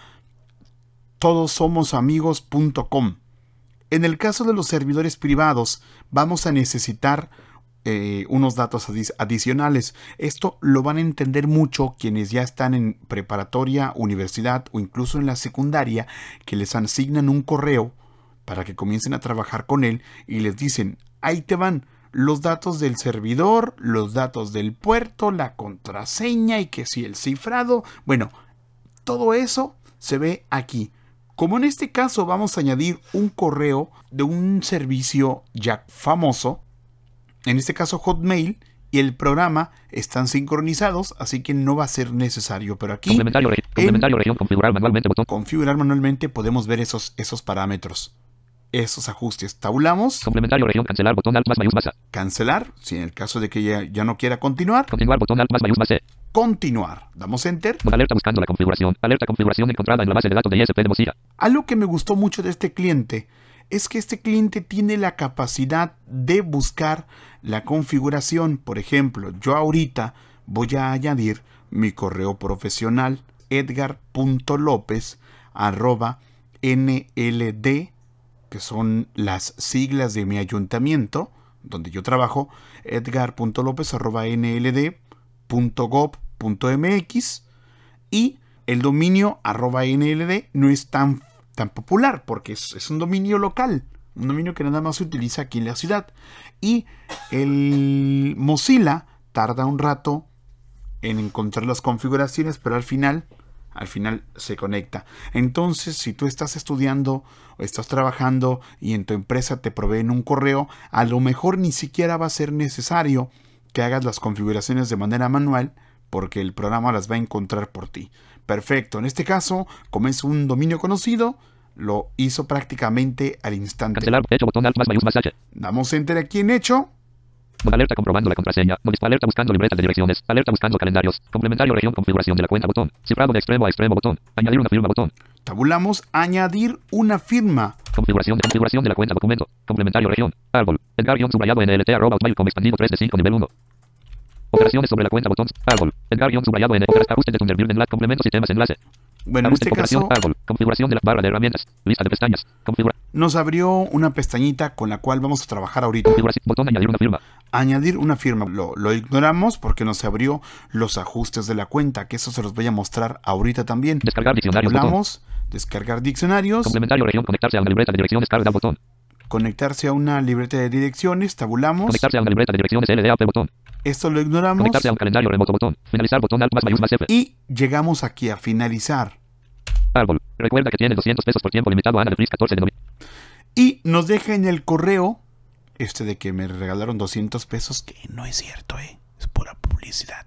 todosomosamigos.com. En el caso de los servidores privados, vamos a necesitar eh, unos datos adi- adicionales. Esto lo van a entender mucho quienes ya están en preparatoria, universidad o incluso en la secundaria, que les asignan un correo para que comiencen a trabajar con él y les dicen, ahí te van los datos del servidor, los datos del puerto, la contraseña y que si el cifrado, bueno, todo eso se ve aquí. Como en este caso vamos a añadir un correo de un servicio ya famoso, en este caso Hotmail, y el programa están sincronizados, así que no va a ser necesario. Pero aquí, Complementario, configurar manualmente botón. configurar manualmente, podemos ver esos, esos parámetros, esos ajustes. Tabulamos, Complementario región cancelar botón alt más mayús cancelar, si en el caso de que ya, ya no quiera continuar, Continuar botón alt más mayús más C. continuar. Damos enter. Alerta buscando la configuración. Alerta configuración encontrada en la base de datos de ISP de Mozilla. Algo que me gustó mucho de este cliente es que este cliente tiene la capacidad de buscar la configuración. Por ejemplo, yo ahorita voy a añadir mi correo profesional edgar.lopez arroba nld que son las siglas de mi ayuntamiento donde yo trabajo edgar.lopez arroba nld.gov.mx y el dominio arroba nld no es tan, tan popular porque es, es un dominio local, un dominio que nada más se utiliza aquí en la ciudad. Y el Mozilla tarda un rato en encontrar las configuraciones, pero al final, al final se conecta. Entonces, si tú estás estudiando o estás trabajando y en tu empresa te proveen un correo, a lo mejor ni siquiera va a ser necesario que hagas las configuraciones de manera manual porque el programa las va a encontrar por ti. Perfecto. En este caso, como es un dominio conocido, lo hizo prácticamente al instante. Cancelar. Hecho botón alt más mayús más H. Damos enter aquí en hecho. Alerta comprobando la contraseña. Alerta buscando libretas de direcciones. Alerta buscando calendarios. Complementario región configuración de la cuenta botón. Cifrado de extremo a extremo botón. Añadir una firma botón. Tabulamos añadir una firma. Configuración de configuración de la cuenta documento. Complementario región. Árbol. Edgar guion subrayado NLT arroba hotmail.com expandido 3 de 5 nivel 1. Operaciones sobre la cuenta botón. Árbol. Edgar guion subrayado N. Operaciones ajustes de Thunderbird enlace. Complementos sistemas enlace. Bueno, en Ajuste este configuración. caso Árbol. Configuración de la barra de herramientas. Lista de pestañas. Configura. nos abrió una pestañita con la cual vamos a trabajar ahorita. Botón añadir una firma. Añadir una firma. Lo, lo ignoramos porque nos abrió los ajustes de la cuenta, que eso se los voy a mostrar ahorita también. Descargar diccionarios. Botón. Tabulamos, descargar diccionarios, Complementario región. Conectarse a una libreta de direcciones. Carga botón. conectarse a una libreta de direcciones, tabulamos. Conectarse a una libreta de direcciones LDAP botón. Esto lo ignoramos Conectarse a un calendario remoto botón. Finalizar botón alt más mayús más F. y llegamos aquí a finalizar. Árbol. Recuerda que tiene 200 pesos por tiempo limitado. Ana de Pris 14 de noviembre. Y nos deja en el correo este de que me regalaron 200 pesos, que no es cierto, ¿eh? Es pura publicidad.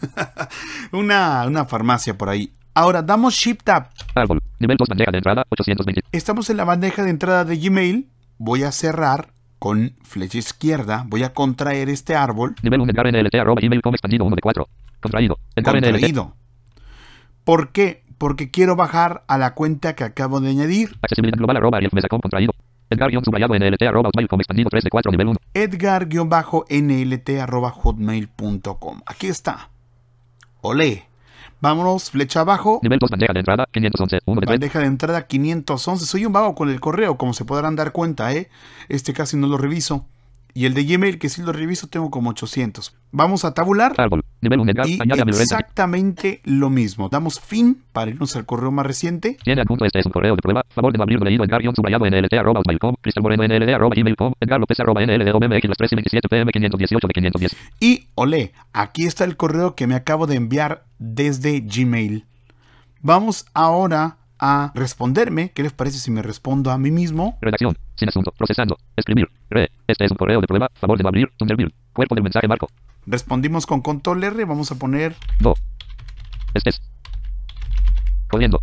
una, una farmacia por ahí. Ahora, damos Shift Tab. Árbol. Nivel 2 bandeja de entrada 820. Estamos en la bandeja de entrada de Gmail. Voy a cerrar con flecha izquierda. Voy a contraer este árbol. Nivel 1 Edgar NLT arroba gmail.com expandido 1 de 4. Contraído. NLT. Contraído. ¿Por qué? Porque quiero bajar a la cuenta que acabo de añadir. Accesibilidad global arroba arielmesacom contraído. Edgar guion subrayado NLT arroba hotmail.com expandido 3 de 4 nivel 1. edgar-nlt.hotmail.com. Aquí está. Olé. Vámonos, flecha abajo. Nivel 2 bandeja de entrada 511 1 de 3. Bandeja de entrada 511. Soy un vago con el correo, como se podrán dar cuenta, ¿eh? Este casi no lo reviso. Y el de Gmail, que sí lo reviso, tengo como 800. Vamos a tabular. Árbol. Nivel 1 Edgar. Y exactamente lo mismo. Damos fin para irnos al correo más reciente. Tiene adjunto este es un correo de prueba. Favor de leído Edgar subrayado NLT arroba hotmail.com. Cristal Moreno NLD arroba gmail.com. Edgar López arroba NLD OMX las 13 y 27 PM 518 de 510. Y olé, aquí está el correo que me acabo de enviar desde Gmail. Vamos ahora a responderme. ¿Qué les parece si me respondo a mí mismo? Redacción. Sin asunto. Procesando. Escribir. Re. Este es un correo de prueba. Favor de no abrir. Thunderbird. Cuerpo del mensaje marco. Respondimos con control R. Vamos a poner Do. Estés. Jodiendo.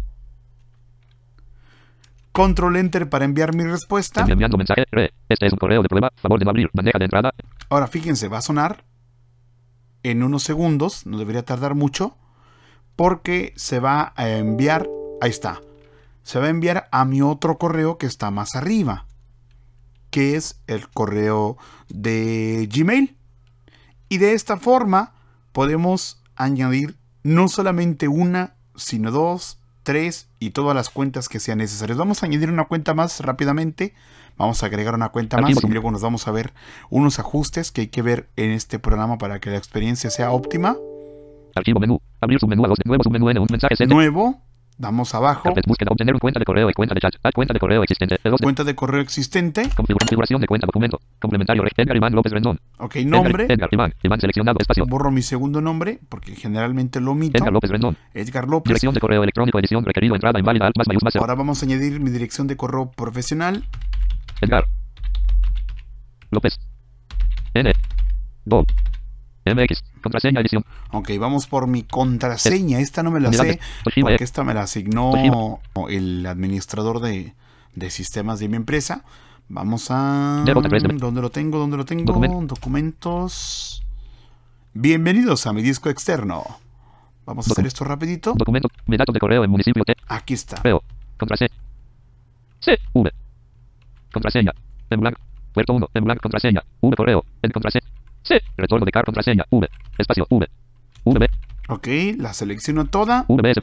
control Enter para enviar mi respuesta. Estoy enviando mensaje. Re. Este es un correo de prueba. Favor de no abrir. Bandeja de entrada. Ahora fíjense, va a sonar en unos segundos. No debería tardar mucho. Porque se va a enviar. Ahí está. Se va a enviar a mi otro correo que está más arriba. Que es el correo de Gmail. Y de esta forma podemos añadir no solamente una, sino dos, tres y todas las cuentas que sean necesarias. Vamos a añadir una cuenta más rápidamente. Vamos a agregar una cuenta más y luego nos vamos a ver unos ajustes que hay que ver en este programa para que la experiencia sea óptima. Archivo menú. Abrir submenú a dos. Nuevo submenú en un mensaje. Send. Nuevo, damos abajo, búsqueda. Obtener cuenta de correo y cuenta de chat. Add cuenta de correo existente. De cuenta de correo existente, Configura- Configuración de cuenta documento. Complementario. Edgar Iván López Rendón. ok, Edgar- nombre, Edgar Iván. Iván seleccionado. Espacio. borro mi segundo nombre porque generalmente lo omito, Edgar López Rendón. Edgar López. Dirección de correo electrónico. Edición requerido. Entrada inválida. Más mayús más. Ahora vamos a añadir mi dirección de correo profesional, Edgar. López. N. Go. MX. Contraseña edición. ok, vamos por mi contraseña, esta no me la Unidades. sé Toshiba. porque E. esta me la asignó Toshiba. el administrador de, de sistemas de mi empresa. Vamos a... ¿Dónde lo tengo? ¿Dónde lo tengo? Document- Documentos. Bienvenidos a mi disco externo. Vamos a hacer esto rapidito. Documento. Mi datos de correo en municipio T. Aquí está. Contraseña. C. V. Contraseña. En blanco. Puerto 1. En blanco. Contraseña. V. Correo. En contraseña. Retorno de car. Contraseña. V. Espacio. V. VB. Ok, la selecciono toda. VBS.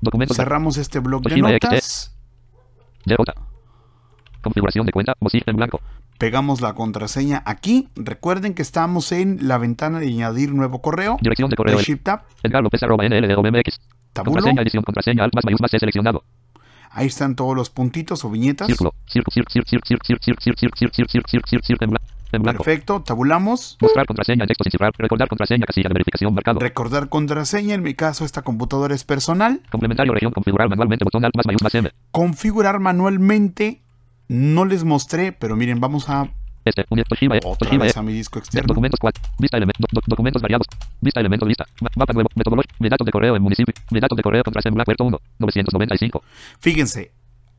Documentos. Cerramos este blog de notas. Configuración de cuenta. En blanco. Pegamos la contraseña aquí. Recuerden que estamos en la ventana de añadir nuevo correo. Dirección de De correo. Shift Tab. Edgar López arroba. Tabulo. Contraseña, edición, contraseña, alt más mayús más C seleccionado. Ahí están todos los puntitos o viñetas. Círculo, círculo, círculo, círculo, círculo, círculo, círculo, círculo, círculo, círculo, círculo, círculo, en blanco. En blanco. Perfecto. Tabulamos. Mostrar contraseña texto sin cifrar. Recordar contraseña casilla de verificación marcado. Recordar contraseña. En mi caso, esta computadora es personal. Complementario región configurar manualmente botón alt más mayús más M. Configurar manualmente. No les mostré, pero miren, vamos a Este, Toshiba E. Otra Toshiba E. vez a mi disco externo. Documentos 4. Vista elementos. documentos variados. Vista elementos lista. Ma- mapa nuevo. Metodología. Mi datos de correo en municipio. Mi datos de correo contraseña puerto 1. 995. Fíjense,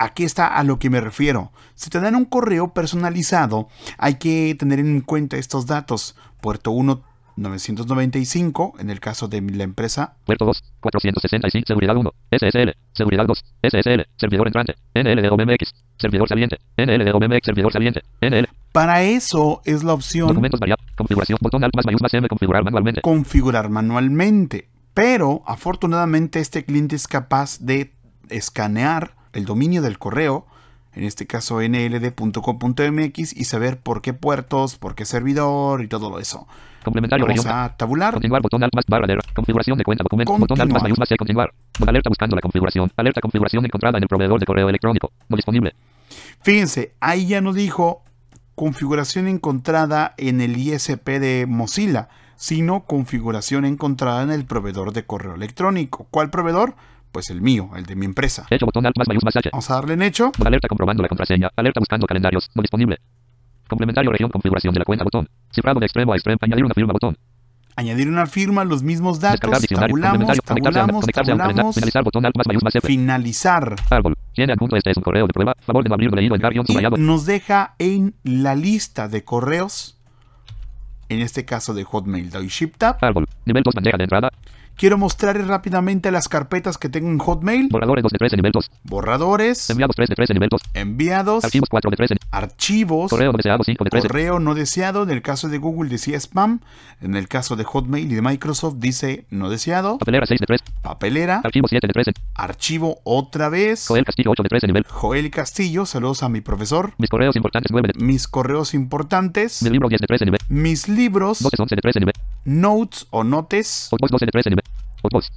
aquí está a lo que me refiero. Si te dan un correo personalizado, hay que tener en cuenta estos datos. Puerto 1, 995, en el caso de la empresa. Puerto 2. 465. Seguridad 1. SSL. Seguridad 2. SSL. Servidor entrante. NLDOMX. Servidor saliente. NLDOMX. Servidor saliente. NL. Para eso es la opción Documentos variados. Configuración. Botón alt más mayús más M. Configurar manualmente. configurar manualmente. Pero afortunadamente este cliente es capaz de escanear el dominio del correo, en este caso nld.com.mx, y saber por qué puertos, por qué servidor y todo eso. Complementario Vamos región. a tabular. Continuar botón alt más barra de configuración de cuenta documento botón alt más Continuar. mayús más C continuar alerta buscando la configuración alerta configuración encontrada en el proveedor de correo electrónico no disponible Fíjense, ahí ya no dijo configuración encontrada en el ISP de Mozilla, sino configuración encontrada en el proveedor de correo electrónico. ¿Cuál proveedor? Pues el mío, el de mi empresa. hecho botón alt más mayús más H. Vamos a darle en hecho. alerta comprobando la contraseña. Alerta buscando calendarios. No disponible. Complementario región configuración de la cuenta botón. Cifrado de extremo a extremo. Añadir una firma botón. Añadir una firma, los mismos datos, descargar diccionario tabulamos, tabulamos, tabulamos, finalizar botón alt más mayús más F. Finalizar. árbol. Tiene adjunto este es un correo de prueba. Favor de no abrirlo leído en Y subrayado. nos deja en la lista de correos, en este caso de Hotmail, doy Shift Tab. árbol. Nivel 2 bandeja de entrada Quiero mostrarles rápidamente las carpetas que tengo en Hotmail. borradores 2 de 13 nivel 2 Borradores, enviados 3 de 13 nivel 2 enviados, archivos 4 de 13 archivos, correo no deseado 5 de 13 correo no deseado. En el caso de Google decía spam. En el caso de Hotmail y de Microsoft dice no deseado. papelera 6 de 3 Papelera, archivo 7 de 13 archivo otra vez. Joel Castillo 8 de 13 nivel Joel Castillo, saludos a mi profesor. mis correos importantes 9 de Mis correos importantes, mi libro 10 de 13 nivel mis libros, notes 11 de 13 nivel notes o notes, Hotbox 12 de 13 nivel Hotbox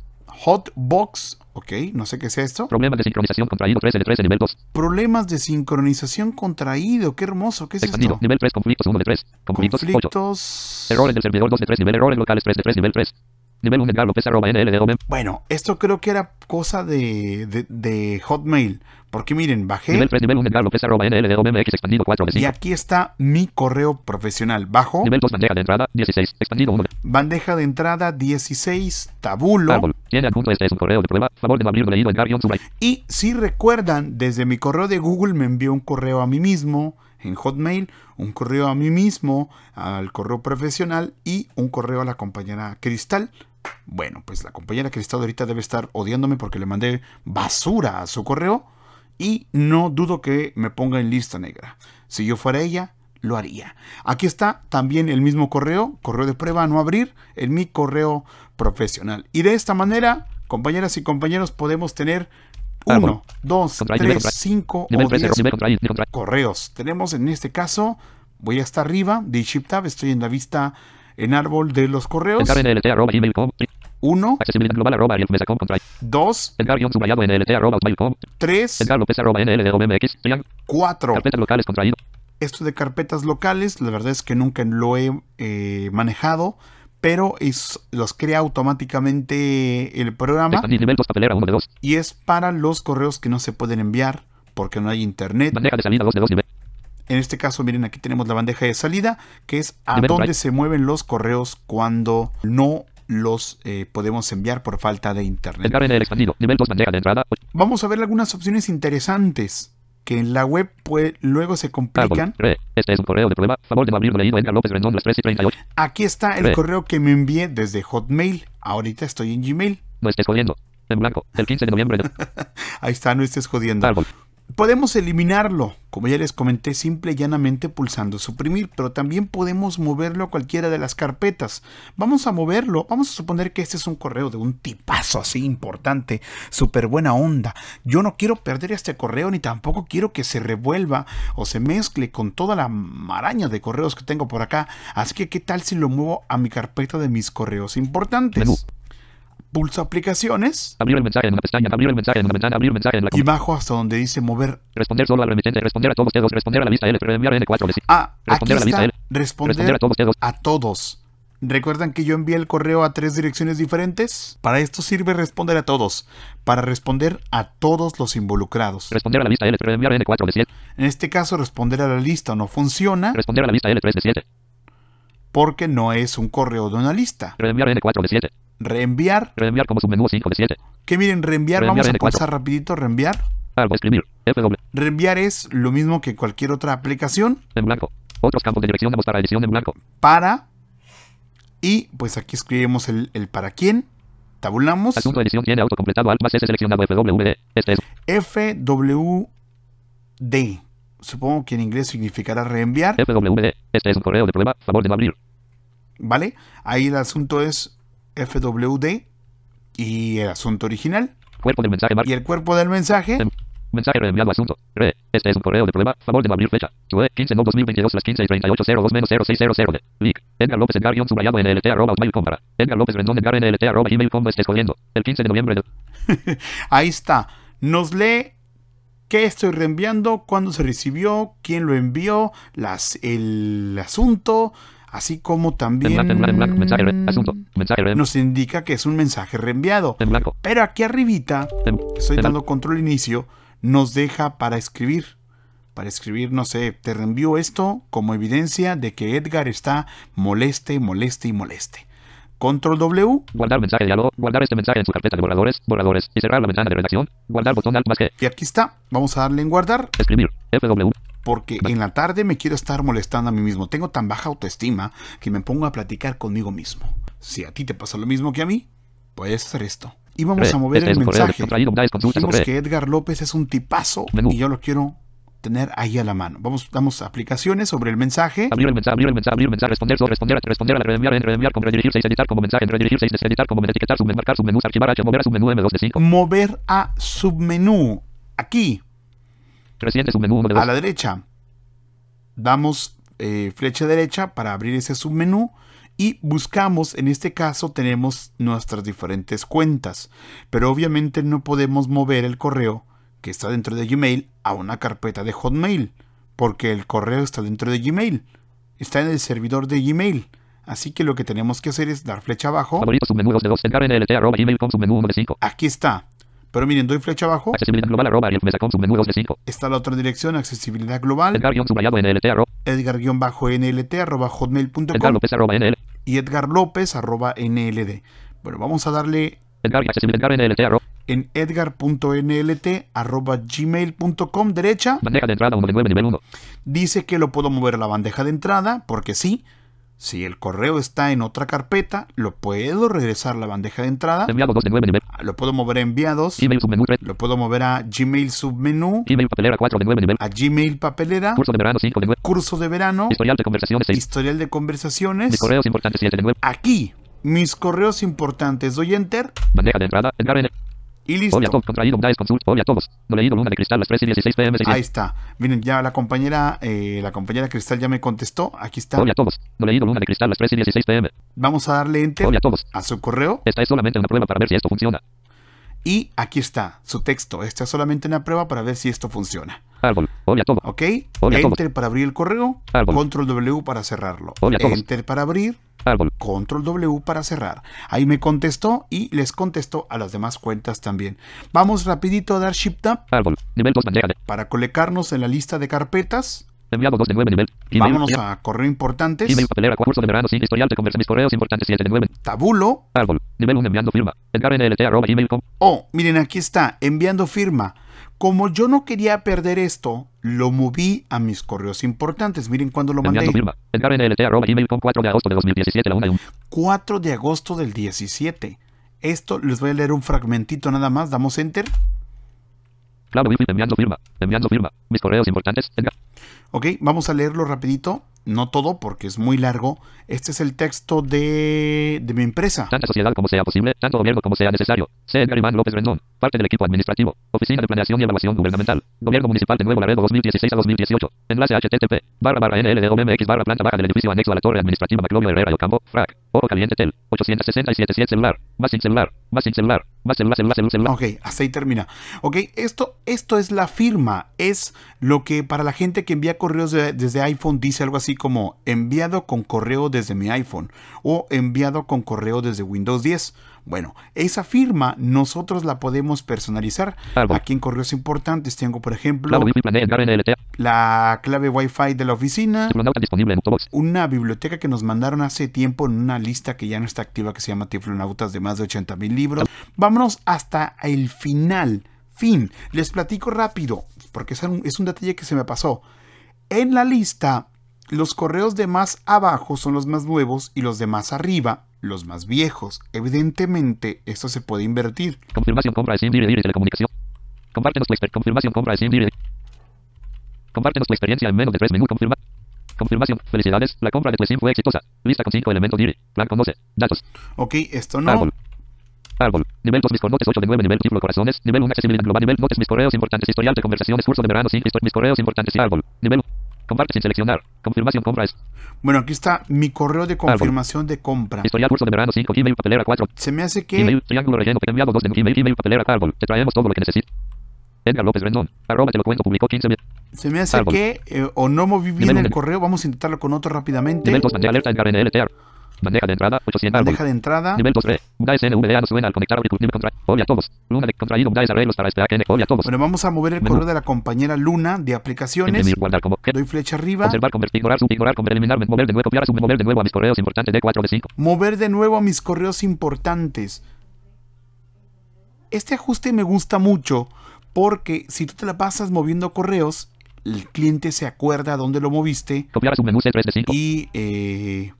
hotbox, ok, no sé qué es esto. problemas de sincronización contraído 13 de 13 nivel 2 Problemas de sincronización contraído, qué hermoso, ¿qué es expandido esto? nivel 3 conflictos 1 de 3 conflictos 8 Conflictos. errores del servidor 2 de 3 nivel errores locales 3 de 3 nivel 3 nivel 1 Edgar López arroba NLDOM Bueno, esto creo que era cosa de, de, de Hotmail, porque miren, bajé nivel 3 nivel 1 Edgar López arroba NLDOM X expandido 4 de y 5 aquí está mi correo profesional. Bajo, nivel 2 bandeja de entrada 16 expandido 1 de bandeja de entrada 16, tabulo. árbol tiene adjunto este es un correo de prueba favor de no abrirlo leído en guion subray Y si recuerdan, desde mi correo de Google me envió un correo a mí mismo en Hotmail, un correo a mí mismo al correo profesional y un correo a la compañera Cristal. Bueno, pues la compañera Cristal ahorita debe estar odiándome porque le mandé basura a su correo y no dudo que me ponga en lista negra. Si yo fuera ella, lo haría. Aquí está también el mismo correo, correo de prueba a no abrir, en mi correo profesional. Y de esta manera, compañeras y compañeros, podemos tener Árbol. uno, dos, Contraído, nivel tres, contraído. cinco nivel o 3 diez nivel contraído nivel contraído correos. Tenemos en este caso, voy hasta arriba de Tab, estoy en la vista en árbol de los correos. Edgar NLT arroba gmail.com 1, accesibilidad global arroba arielmesa.com contraído 2, Edgar guion subrayado NLT arroba hotmail.com 3, Edgar arroba NLDOM X triángulo 4. carpetas locales contraído. Esto de carpetas locales, la verdad es que nunca lo he eh, manejado, pero es, los crea automáticamente el programa. Nivel 2 papelera 1 de 2 y es para los correos que no se pueden enviar porque no hay internet. bandeja de salida 2 de 2 nivel. En este caso, miren, aquí tenemos la bandeja de salida, que es a right. se mueven los correos cuando no los eh, podemos enviar por falta de internet. Edgar NL expandido nivel 2 bandeja de entrada Vamos a ver algunas opciones interesantes que en la web pues, luego se complican. re este es un correo de prueba favor de abrirlo leído López Rendón las 3 y 38 Aquí está el Re. correo que me envié desde Hotmail. Ahorita estoy en Gmail. no estés jodiendo en blanco el 15 de noviembre de Ahí está, no estés jodiendo. árbol Podemos eliminarlo, como ya les comenté, simple y llanamente pulsando suprimir, pero también podemos moverlo a cualquiera de las carpetas. Vamos a moverlo, vamos a suponer que este es un correo de un tipazo así importante, súper buena onda. Yo no quiero perder este correo ni tampoco quiero que se revuelva o se mezcle con toda la maraña de correos que tengo por acá. Así que, ¿qué tal si lo muevo a mi carpeta de mis correos importantes? Pulso aplicaciones abrir el mensaje en una pestaña abrir el mensaje en una ventana abrir mensaje en la y bajo hasta donde dice mover responder solo al remitente responder a todos dedos responder a la lista L reenviar N4 de sí Ah, aquí Responder a la lista está. L. Responder, responder a todos dedos a todos. ¿Recuerdan que yo envié el correo a tres direcciones diferentes? Para esto sirve responder a todos. Para responder a todos los involucrados. responder a la lista L reenviar N4 de 7 En este caso, responder a la lista no funciona Responder a la lista L3 de 7. porque no es un correo de una lista. Reenviar N4 de 7. Reenviar, Reenviar como submenú 5 de 7. que miren, reenviar, Reenviar vamos a N4. pasar rapidito, reenviar. Algo escribir. FW. Reenviar es lo mismo que cualquier otra aplicación En blanco. Otros campos de dirección para edición en blanco. para y pues aquí escribimos el, el para quién, tabulamos Asunto edición tiene autocompletado alt más S seleccionado FWD. Este es FWD. Supongo que en inglés significará reenviar, FWD. Este es un correo de prueba. Favor de no abrir. ¿vale? Ahí el asunto es FWD y el asunto original. Cuerpo del mensaje mar. Y el cuerpo del mensaje, Em- Mensaje reenviado asunto. Re. Este es un correo de prueba. Favor de abrir fecha. Chue. 15 no 2022 las 15 y 38 02 menos 0600 de. Lic. Edgar López Edgar guion subrayado NLT arroba hotmail com para. Edgar López Rendón Edgar NLT arroba gmail com estés jodiendo. El 15 de noviembre de. ahí está. Nos lee qué estoy reenviando, cuándo se recibió, quién lo envió, las, el asunto, así como también blanco, en blanco, en blanco. Mensaje re. Asunto. Mensaje re. nos indica que es un mensaje reenviado. En blanco. Pero aquí arribita, estoy dando control inicio, nos deja para escribir. Para escribir, no sé, te reenvío esto como evidencia de que Edgar está moleste, moleste y moleste. Control W Guardar mensaje diálogo. Guardar este mensaje en su carpeta de borradores. Borradores. Y cerrar la ventana de redacción. Guardar botón alt más G. y aquí está. Vamos a darle en guardar Escribir. FW. Porque en la tarde me quiero estar molestando a mí mismo. Tengo tan baja autoestima que me pongo a platicar conmigo mismo. Si a ti te pasa lo mismo que a mí, puedes hacer esto. Y vamos a mover el mensaje. Dijimos que Edgar López es un tipazo y yo lo quiero tener ahí a la mano. Vamos, damos aplicaciones sobre el mensaje. Abrir el mensaje, abrir el mensaje, abrir el mensaje, responder, responder, responder a la reenviar, en reenviar, con redirigir 6, editar como mensaje, en redirigir 6, deseditar como etiquetar, submenú, marcar, submenús, archivar, H, mover a submenú M2 de 5. Mover a submenú. Aquí, Reciente submenú 1 de 2. a la derecha. Damos eh, flecha derecha para abrir ese submenú y buscamos, en este caso tenemos nuestras diferentes cuentas, pero obviamente no podemos mover el correo que está dentro de Gmail a una carpeta de Hotmail, porque el correo está dentro de Gmail, está en el servidor de Gmail. Así que lo que tenemos que hacer es dar flecha abajo. Favorito submenú 2 de 2. Edgar NLT arroba gmail com submenú 1 de 5. Aquí está. Pero miren, doy flecha abajo. Accesibilidad global arroba ariel mesa com submenú 2 de 5. Está la otra dirección, accesibilidad global. Edgar guion subrayado NLT arroba. Edgar-nlt arroba Edgar hotmail.com López arroba NL. y Edgar López arroba nld. Bueno, vamos a darle Edgar accesibilidad Edgar NLT arroba. en edgar.nlt arroba gmail.com derecha. Bandeja de entrada 1 de 9 nivel 1. Dice que lo puedo mover a la bandeja de entrada, porque sí. Si el correo está en otra carpeta, lo puedo regresar a la bandeja de entrada. Enviado 2 de 9 nivel. Lo puedo mover a enviados. Email submenú 3. Lo puedo mover a Gmail submenú, Email papelera 4 de 9 nivel. a Gmail papelera, Curso de verano 5 de 9. curso de verano, Historial de conversaciones 6. historial de conversaciones. Mis correos importantes 7 de 9. Aquí, mis correos importantes. Doy enter Bandeja de entrada. Edgar N. y listo. A todos. Contraído Daes consult. Hola a todos. No leído luna de cristal las 3 y 16 pm 6. Ahí está. Miren, ya la compañera, eh, la compañera Cristal ya me contestó. Aquí está. A todos. No leído luna de cristal las 3 y 16 pm. Vamos a darle enter a todos. a su correo Esta es solamente una prueba para ver si esto funciona. y aquí está su texto. Esta es solamente una prueba para ver si esto funciona. Árbol. Todos. ¿Ok? Enter para abrir el correo. Árbol. Control W para cerrarlo. Enter para abrir. Árbol. Control W para cerrar. Ahí me contestó y les contestó a las demás cuentas también. Vamos rapidito a dar Shift Up Árbol. Nivel 2 bandeja de. para colocarnos en la lista de carpetas. Enviado 2 de 9 nivel. Email. Vámonos ya. a correo importantes. Email papelera curso de verano sin historial de conversa. Mis correos importantes 7 de 9. Tabulo. Árbol. Nivel 1 enviando firma. Edgar NLT arroba gmail com. Oh, miren, aquí está, enviando firma. Como yo no quería perder esto, lo moví a mis correos importantes. Miren cuándo lo mandé. Firma. Gmail com 4 de agosto de 2017 la 1 y 1. 4 de agosto del 17. Esto les voy a leer un fragmentito nada más. Damos enter. Wifi enviando firma. Enviando firma. Mis correos importantes. Edgar. Ok, vamos a leerlo rapidito. No todo porque es muy largo. Este es el texto de, de mi empresa. Tanta sociedad como sea posible, tanto gobierno como sea necesario. C. Edgar Iván López Rendón, parte del equipo administrativo, Oficina de Planeación y Evaluación Gubernamental, Gobierno Municipal de Nuevo Laredo 2016 a 2018. Enlace http barra barra nldomx barra planta baja del edificio anexo a la torre administrativa Maclovio Herrera y Ocampo, FRAC, Oro Caliente Tel, 867 7 celular, más sin celular, más sin celular, más celular, celular, celular, celular. Ok, hasta ahí termina. Ok, esto, esto es la firma. Es lo que para la gente que envía correos de- desde iPhone dice algo así así como enviado con correo desde mi iPhone o enviado con correo desde Windows 10. Bueno, esa firma nosotros la podemos personalizar. Árbol. Aquí en correos importantes tengo, por ejemplo, la clave Wi-Fi de la oficina, una biblioteca que nos mandaron hace tiempo en una lista que ya no está activa que se llama Tiflonautas de más de 80 mil libros. Vámonos hasta el final. Fin. Les platico rápido porque es un, es un detalle que se me pasó. En la lista, los correos de más abajo son los más nuevos y los de más arriba los más viejos. Evidentemente, esto se puede invertir. Confirmación compra SIM Dire Dire Telecomunicación. Compártenos tu. Confirmación compra SIM Dire. Compártenos tu experiencia en menos de tres menú. Confirma. Confirmación. Felicidades. La compra de tu SIM fue exitosa. Lista con cinco elementos Dire. Plan conoce. Datos. Ok, esto no. Árbol. Árbol. Nivel 2 mis cornotes 8 de 9 nivel título corazones. Nivel 1 accesibilidad global. Nivel notes mis correos importantes. Historial de conversaciones. Curso de verano. Sí. Histo- mis correos importantes. Y árbol. Nivel. Comparte sin seleccionar. Confirmación compra es. Bueno, aquí está mi correo de confirmación de compra. Historial curso de verano 5. Gmail papelera 4. Se me hace que Email, triángulo relleno, enviado 2 de Gmail, Gmail, papelera, árbol. Te traemos todo lo que necesites. Edgar López Rendón, arroba te lo cuento, publicó 15 mil. Se me hace Árbol. que eh, o no moví bien el correo. Vamos a intentarlo con otro rápidamente. Nivel 2, bandeja alerta, Edgar NLTR. Bandeja de entrada, 800 árbol. Bandeja de entrada. Nivel 2, re. UDA SNVDA no suena al conectar. Nivel contra. Oye a todos. Luna de contraído, UDA es arreglos para este AKN. Oye a todos. Bueno, vamos a mover el Menú. correo de la compañera Luna de aplicaciones. Imprimir, guardar como. Doy flecha arriba. Observar, convertir, ignorar, sub, ignorar, conver, eliminar, mover de nuevo, copiar, sub, mover de nuevo a mis correos importantes de 4 de 5. Mover de nuevo a mis correos importantes. Este ajuste me gusta mucho porque si tú te la pasas moviendo correos, el cliente se acuerda dónde lo moviste Copiar a submenú C3 de 5. y eh,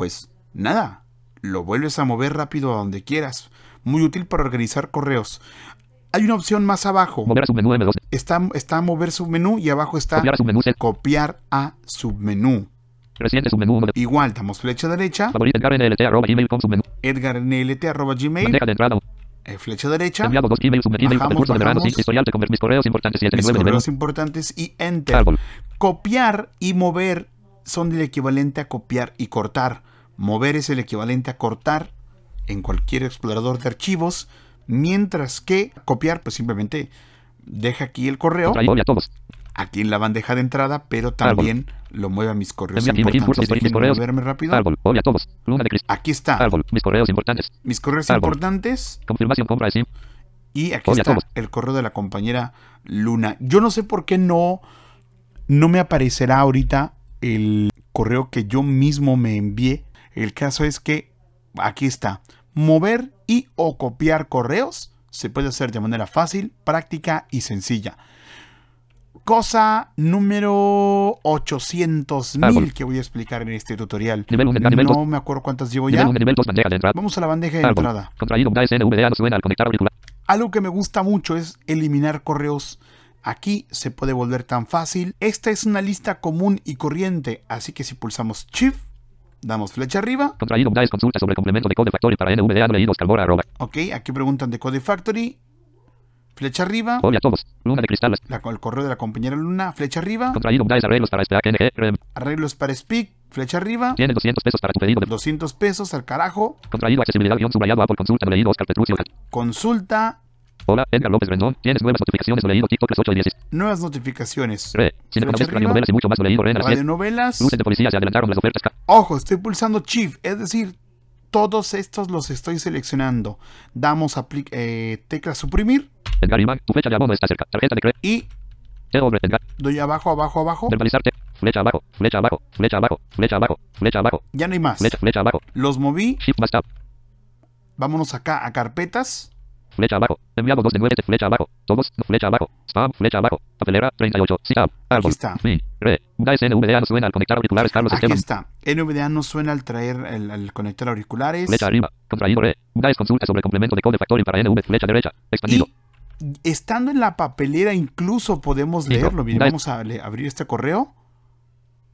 pues nada, lo vuelves a mover rápido a donde quieras. Muy útil para organizar correos. Hay una opción más abajo. Mover a submenú M2. Está, está mover submenú y abajo está Copiar a submenú copiar a submenú. Reciente submenú 1 de. Igual, damos flecha derecha, Favorita Edgar NLT, arroba gmail com submenú. edgarnlt.gmail, Bandeja de entrada. eh, flecha derecha, Enviado 2 Gmail, submenú, Gmail, Bajamos, curso de verano, sí. Historial de mis correos importantes 7 de mis 9 nivel correos importantes y enter. Árbol. Copiar y mover son el equivalente a copiar y cortar. Mover es el equivalente a cortar en cualquier explorador de archivos, mientras que copiar pues simplemente deja aquí el correo, aquí en la bandeja de entrada, pero también lo mueve a mis correos importantes. moverme rápido. Árbol. Oye a todos. Luna de cristal. Aquí está, Árbol. Mis correos importantes. mis correos importantes Confirmación compra. Y aquí a está el correo de la compañera Luna. Yo no sé por qué no, no me aparecerá ahorita el correo que yo mismo me envié. El caso es que aquí está. Mover y o copiar correos se puede hacer de manera fácil, práctica y sencilla. Cosa número 800 mil Árbol. que voy a explicar en este tutorial. Nivel uno, nivel No me acuerdo cuántas llevo ya. 1, nivel 2, bandeja de entrada. Vamos a la bandeja de Árbol. entrada. Suena al conectar auricular. Algo que me gusta mucho es eliminar correos. Aquí se puede volver tan fácil. Esta es una lista común y corriente, así que si pulsamos Shift, damos flecha arriba. Contraído, es consulta sobre complemento de Code Factory para NVDA no leídos Calvora arroba. Ok, aquí preguntan de Code Factory. Flecha arriba. Oye a todos. Luna de cristal. La- el correo de la compañera Luna. Flecha arriba. Contraído, es arreglos para este AKNG. Rem. Arreglos para Speak. Flecha arriba. Tiene 200 pesos para tu pedido de 200 pesos al carajo. Contraído accesibilidad guion subrayado Apple consulta no leído Oscar Petruccio. Consulta. Hola, Edgar López Rendón. Tienes nuevas notificaciones no leído TikTok las 8 y 10. Nuevas notificaciones. Re. Noves, radionovelas y mucho más leído Ren a las 10. Radionovelas. Luces de policía se adelantaron las ofertas. Ojo, estoy pulsando Shift, es decir, todos estos los estoy seleccionando. Damos eh, tecla suprimir Edgar Iván, tu fecha de abono está cerca. Tarjeta de crédito. y T-Obre, Edgar. doy abajo, abajo, abajo. Verbalizarte. Flecha abajo, flecha abajo, flecha abajo, flecha abajo, flecha abajo, Ya no hay más. flecha, flecha abajo. Los moví. Shift más tab. Vámonos acá a carpetas. Flecha abajo. Enviado 2 de 9. Flecha abajo. Todos. Flecha abajo. Spam. Flecha abajo. Papelera. 38. Sí, tab. Árbol. está. Fin. Re. UDA SNVDA no suena al conectar auriculares Carlos Aquí Esteban. está. NVDA no suena al traer el, al conectar auriculares. Flecha arriba. Contraído re. Es consulta sobre complemento de Code Factory para NV. Flecha derecha. Expandido. Y estando en la papelera incluso podemos leerlo. Miren, vamos a le- abrir este correo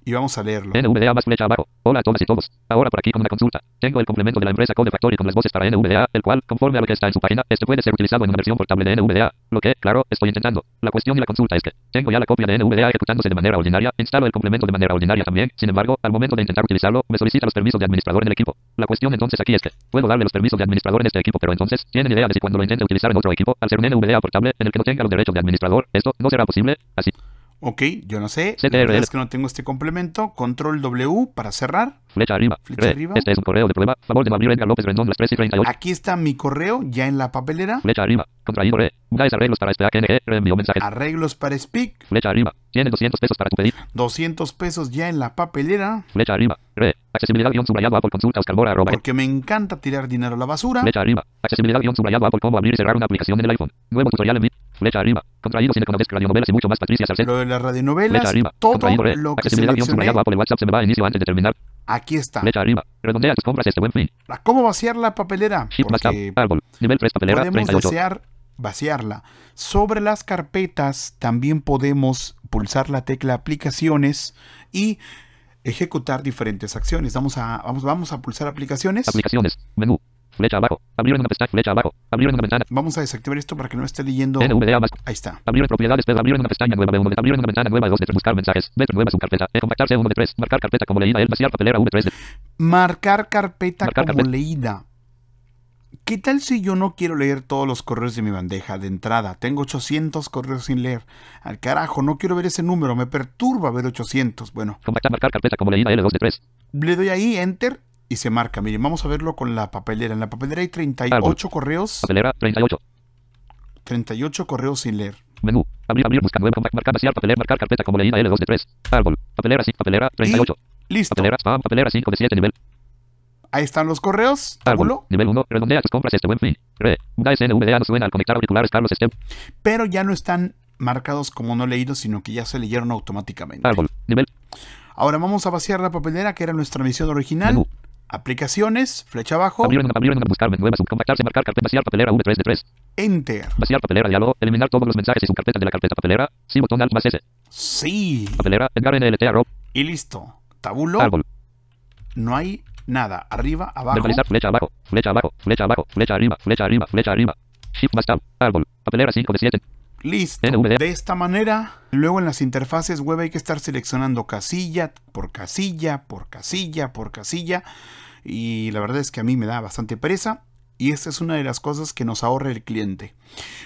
y vamos a leerlo. NVDA más flecha abajo. Hola a todas y todos. Ahora por aquí con una consulta. Tengo el complemento de la empresa Code Factory con las voces para NVDA, el cual, conforme a lo que está en su página, este puede ser utilizado en una versión portable de NVDA. Lo que, claro, estoy intentando. La cuestión y la consulta es que tengo ya la copia de NVDA ejecutándose de manera ordinaria, instalo el complemento de manera ordinaria también. Sin embargo, al momento de intentar utilizarlo, me solicita los permisos de administrador en el equipo. La cuestión entonces aquí es que puedo darle los permisos de administrador en este equipo, pero entonces, ¿tienen idea de si cuando lo intente utilizar en otro equipo, al ser un NVDA portable en el que no tenga los derechos de administrador, esto no será posible? Así. Ok, yo no sé. La verdad es que no tengo este complemento. Control W para cerrar. Flecha arriba. Flecha arriba. Este es un correo de prueba. Favor de Edgar López Rendón las 3 y 38. Aquí está mi correo ya en la papelera. Flecha arriba. Contraído re. Guys arreglos para este AKNG. Reenvío mensajes. Arreglos para Speak. Flecha arriba. Tienes 200 pesos para tu pedido. 200 pesos ya en la papelera. Flecha arriba. Re. Accesibilidad guion subrayado Apple consulta Oscar Mora arroba. Porque me encanta tirar dinero a la basura. Flecha arriba. Accesibilidad guion subrayado Apple cómo abrir y cerrar una aplicación en el iPhone. Nuevo tutorial en. Flecha arriba. Contraído sin economía, radionovelas y mucho más. Patricia Sarcet. Lo de las radionovelas. Flecha arriba. Todo Contraído re. lo que seleccioné. Apple WhatsApp se me va a inicio antes de terminar. Aquí está. Flecha arriba. Redondea tus compras este buen fin. ¿Cómo vaciar la papelera? Shift más Árbol. Nivel 3 papelera podemos 38. desear vaciarla. Sobre las carpetas también podemos pulsar la tecla aplicaciones y ejecutar diferentes acciones. Vamos a, vamos, vamos a pulsar aplicaciones. Aplicaciones. Menú. Flecha abajo. Abrir en una pestaña. Flecha abajo. Abrir en una ventana. Vamos a desactivar esto para que no esté leyendo. NVDA más. Ahí está. Abrir propiedades, pero abrir en una pestaña nueva B1 de abrir en una ventana nueva 2 de 3, buscar mensajes, B nueva subcarpeta, e compactarse 1 de 3, marcar carpeta como leída, el vaciar papelera V3 de Marcar carpeta Marcar como carpeta. leída. ¿Qué tal si yo no quiero leer todos los correos de mi bandeja de entrada? Tengo 800 correos sin leer. Al carajo, no quiero ver ese número, me perturba ver 800. Bueno, compactar, marcar carpeta como leída L2 de 3, le doy ahí enter y se marca. Miren, vamos a verlo con la papelera. En la papelera hay 38 Árbol. correos, papelera 38, 38 correos sin leer. menú, abrir, abrir, buscar marcar, vaciar papelera, marcar carpeta como leída L2 de 3, árbol, papelera 5, papelera 38, Listo. papelera spam, papelera 5 de 7 nivel, Ahí están los correos. árbol, Tabulo. nivel 1, redondea tus compras este buen fin, re, Guys NVDA no suena al conectar auriculares Carlos Stem, Pero ya no están marcados como no leídos, sino que ya se leyeron automáticamente. árbol, nivel, Ahora vamos a vaciar la papelera, que era nuestra misión original. menú, Aplicaciones, flecha abajo, abrir en abrir en buscar nueva, subcompactarse, marcar carpeta, vaciar papelera V3 de 3, enter. vaciar papelera, diálogo, eliminar todos los mensajes y subcarpeta de la carpeta papelera, sí, botón alt más S, Sí. papelera, Edgar NLT arroba, Y listo. Tabulo, árbol, no hay nada. Arriba, abajo. Verbalizar flecha abajo, flecha abajo, flecha abajo, flecha arriba, flecha arriba, flecha arriba. Shift más tab, árbol, papelera 5 de 7. Listo. De esta manera, luego en las interfaces web hay que estar seleccionando casilla por casilla, por casilla, por casilla. Y la verdad es que a mí me da bastante pereza. Y esta es una de las cosas que nos ahorra el cliente.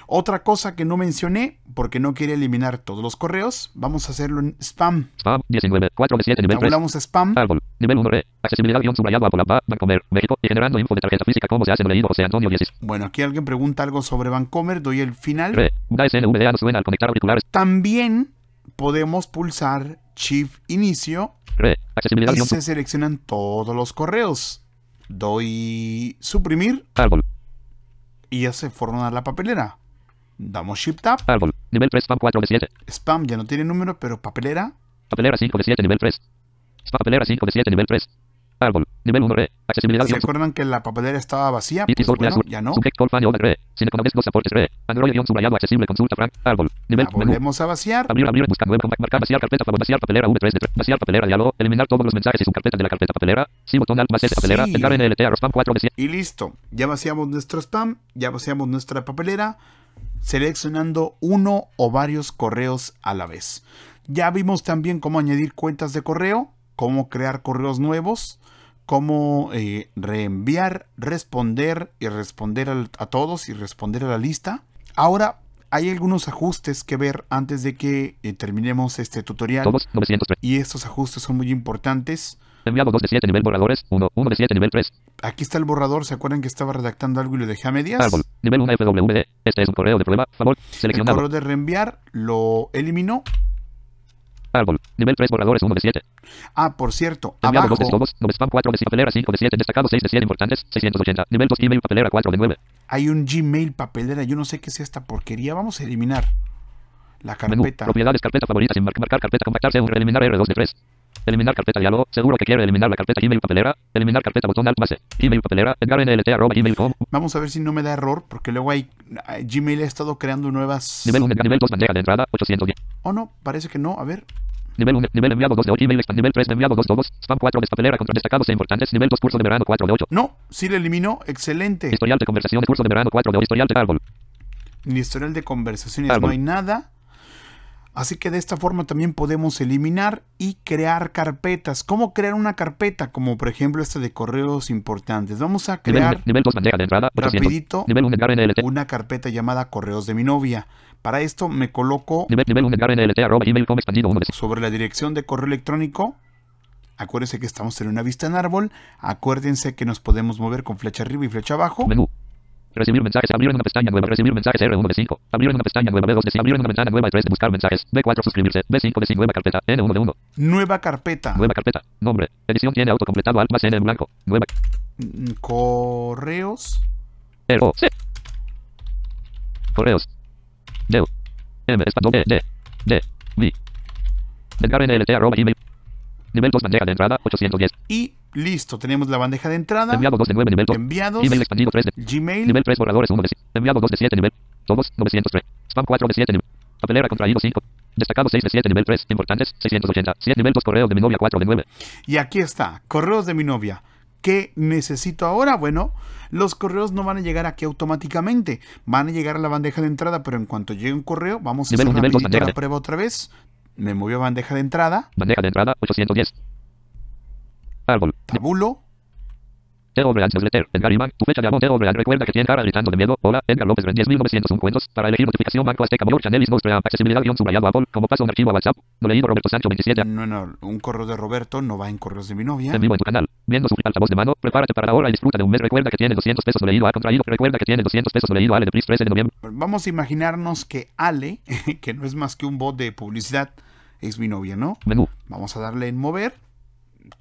Otra cosa que no mencioné, porque no quería eliminar todos los correos, vamos a hacerlo en spam. Spam 19, 4 de 7, nivel 3. Tabulamos spam. Árbol, nivel 1 re, accesibilidad guion subrayado Apple App, Bancomer, México, y generando info de tarjeta física, cómo se hace leído José Antonio 16. Bueno, aquí alguien pregunta algo sobre Vancomer, doy el final. Re, Guys NVDA no suena al conectar auriculares. También podemos pulsar Shift Inicio Re, accesibilidad y se seleccionan todos los correos. Doy suprimir árbol, y ya se forma la papelera. Damos Shift Tab. árbol, nivel 3, spam 4 de 7. Spam ya no tiene número, pero papelera. Papelera 5 de 7, nivel 3. Spam papelera 5 de 7, nivel 3. Árbol, nivel 1 re, accesibilidad ¿Se acuerdan que la papelera estaba vacía? Pues bueno, ya no. Subject call re. Los aportes re. Android guion subrayado accesible consulta frank. Árbol. Nivel La volvemos a vaciar. Abrir, abrir, buscar nueva, compact, marcar, vaciar carpeta, vaciar papelera V3 de 3, vaciar papelera, diálogo, eliminar todos los mensajes y su carpeta de la carpeta papelera, sí, botón alt más S papelera, Sí. Edgar NLT, arroz spam 4 de 100, Y listo. Ya vaciamos nuestro spam. Ya vaciamos nuestra papelera. Seleccionando uno o varios correos a la vez. Ya vimos también cómo añadir cuentas de correo. Cómo crear correos nuevos. Cómo eh, reenviar, responder y responder al- a todos y responder a la lista. Ahora hay algunos ajustes que ver antes de que eh, terminemos este tutorial. todos, 903, Y estos ajustes son muy importantes. enviado 2 de 7, nivel borradores, 1, 1 de 7, nivel 3, Aquí está el borrador. ¿Se acuerdan que estaba redactando algo y lo dejé a medias? árbol, nivel 1 FWD, este es un correo de prueba, favor, El seleccionado, correo de reenviar lo eliminó. Árbol, nivel 3 borradores, 1 de 7, Ah, por cierto, enviado abajo 2 de todos, 9 spam 4 de 7, papelera 5 de 7, destacado 6 de 7, importantes, 680, nivel 2, email, papelera 4 de 9, hay un Gmail papelera. Yo no sé qué es esta porquería. Vamos a eliminar la menú, carpeta. propiedades, carpeta favorita, sin mar- marcar carpeta, compactarse, eliminar R2 de 3, eliminar carpeta, diálogo, seguro que quiere eliminar la carpeta Gmail papelera, eliminar carpeta, botón alt más E, email papelera, gmail.com, Vamos a ver si no me da error, porque luego hay Gmail ha estado creando nuevas. Nivel 1, nivel 2, bandeja de entrada, 810. Oh no, parece que no. A ver. Nivel 1, nivel enviado 2 de 8, email expand, nivel 3, enviado 2 todos, spam 4, despapelera, contra destacados e importantes, nivel 2, curso de verano 4 de 8. No, sí lo eliminó. Excelente. Historial de conversaciones, curso de verano 4 de 8, historial de árbol. El historial de conversaciones Árbol. no hay nada. Así que de esta forma también podemos eliminar y crear carpetas. ¿Cómo crear una carpeta? Como por ejemplo esta de correos importantes. Vamos a Nivel 1, crear nivel 2, bandeja de entrada, 800. rapidito Nivel 1, Edgar NLT. una carpeta llamada correos de mi novia. Para esto me coloco Nivel, nivel 1 Edgar NLT arroba gmail.com expandido 1 de 5. sobre la dirección de correo electrónico. Acuérdense que estamos en una vista en árbol. Acuérdense que nos podemos mover con flecha arriba y flecha abajo. Menú. Recibir mensajes. Abrir en una pestaña nueva. Recibir mensajes R1 de 5. Abrir en una pestaña nueva. B2 de 5. Abrir en una ventana nueva. 3 de buscar mensajes. B4 suscribirse. B5 de 5. Nueva carpeta. N1 de 1. Nueva carpeta. Nueva carpeta. Nombre. Edición tiene autocompletado. Alt más N en blanco. Nueva. Mm, Correos. R O C. Correos. D. M. Espacio. D. D. D. V. Edgar NLT arroba gmail. Nivel 2 bandeja de entrada. 810. Y listo. Tenemos la bandeja de entrada. Enviado 2 de 9. Nivel 2. Enviados. Email expandido 3 de. Gmail. Nivel 3 borradores 1 de 5. Enviado 2 de 7 nivel. Todos 903. Spam 4 de 7 nivel. Papelera contraído 5. Destacado 6 de 7 nivel 3. Importantes 680. 7 nivel 2 correo de mi novia 4 de 9. Y aquí está. Correos de mi novia. ¿Qué necesito ahora? Bueno, los correos no van a llegar aquí automáticamente. Van a llegar a la bandeja de entrada, pero en cuanto llegue un correo, vamos a Nivel hacer un, nivel dos, rapidito bandeja la prueba otra vez. Me movió a bandeja de entrada. Bandeja de entrada 810. Árbol. Tabulo. Brean Newsletter. Edgar Iván. Tu fecha de amor. Brean. Recuerda que tiene cara gritando de miedo. Hola. Edgar López Ren 10901 cuentos. Para elegir notificación Banco Azteca Mayor Chanel News Brean. Accesibilidad guion subrayado Apple. Como paso un archivo a WhatsApp. No leído Roberto Sancho 27. No, no, un correo de Roberto no va en correos de mi novia. En vivo en tu canal. Viendo su altavoz de mano. Prepárate para la hora y disfruta de un mes. Recuerda que tiene 200 pesos no leído. Ha contraído. Recuerda que tiene 200 pesos no leído. Ale de Pris 13 de noviembre. Vamos a imaginarnos que Ale, que no es más que un bot de publicidad, es mi novia, ¿no? Menú. Vamos a darle en mover.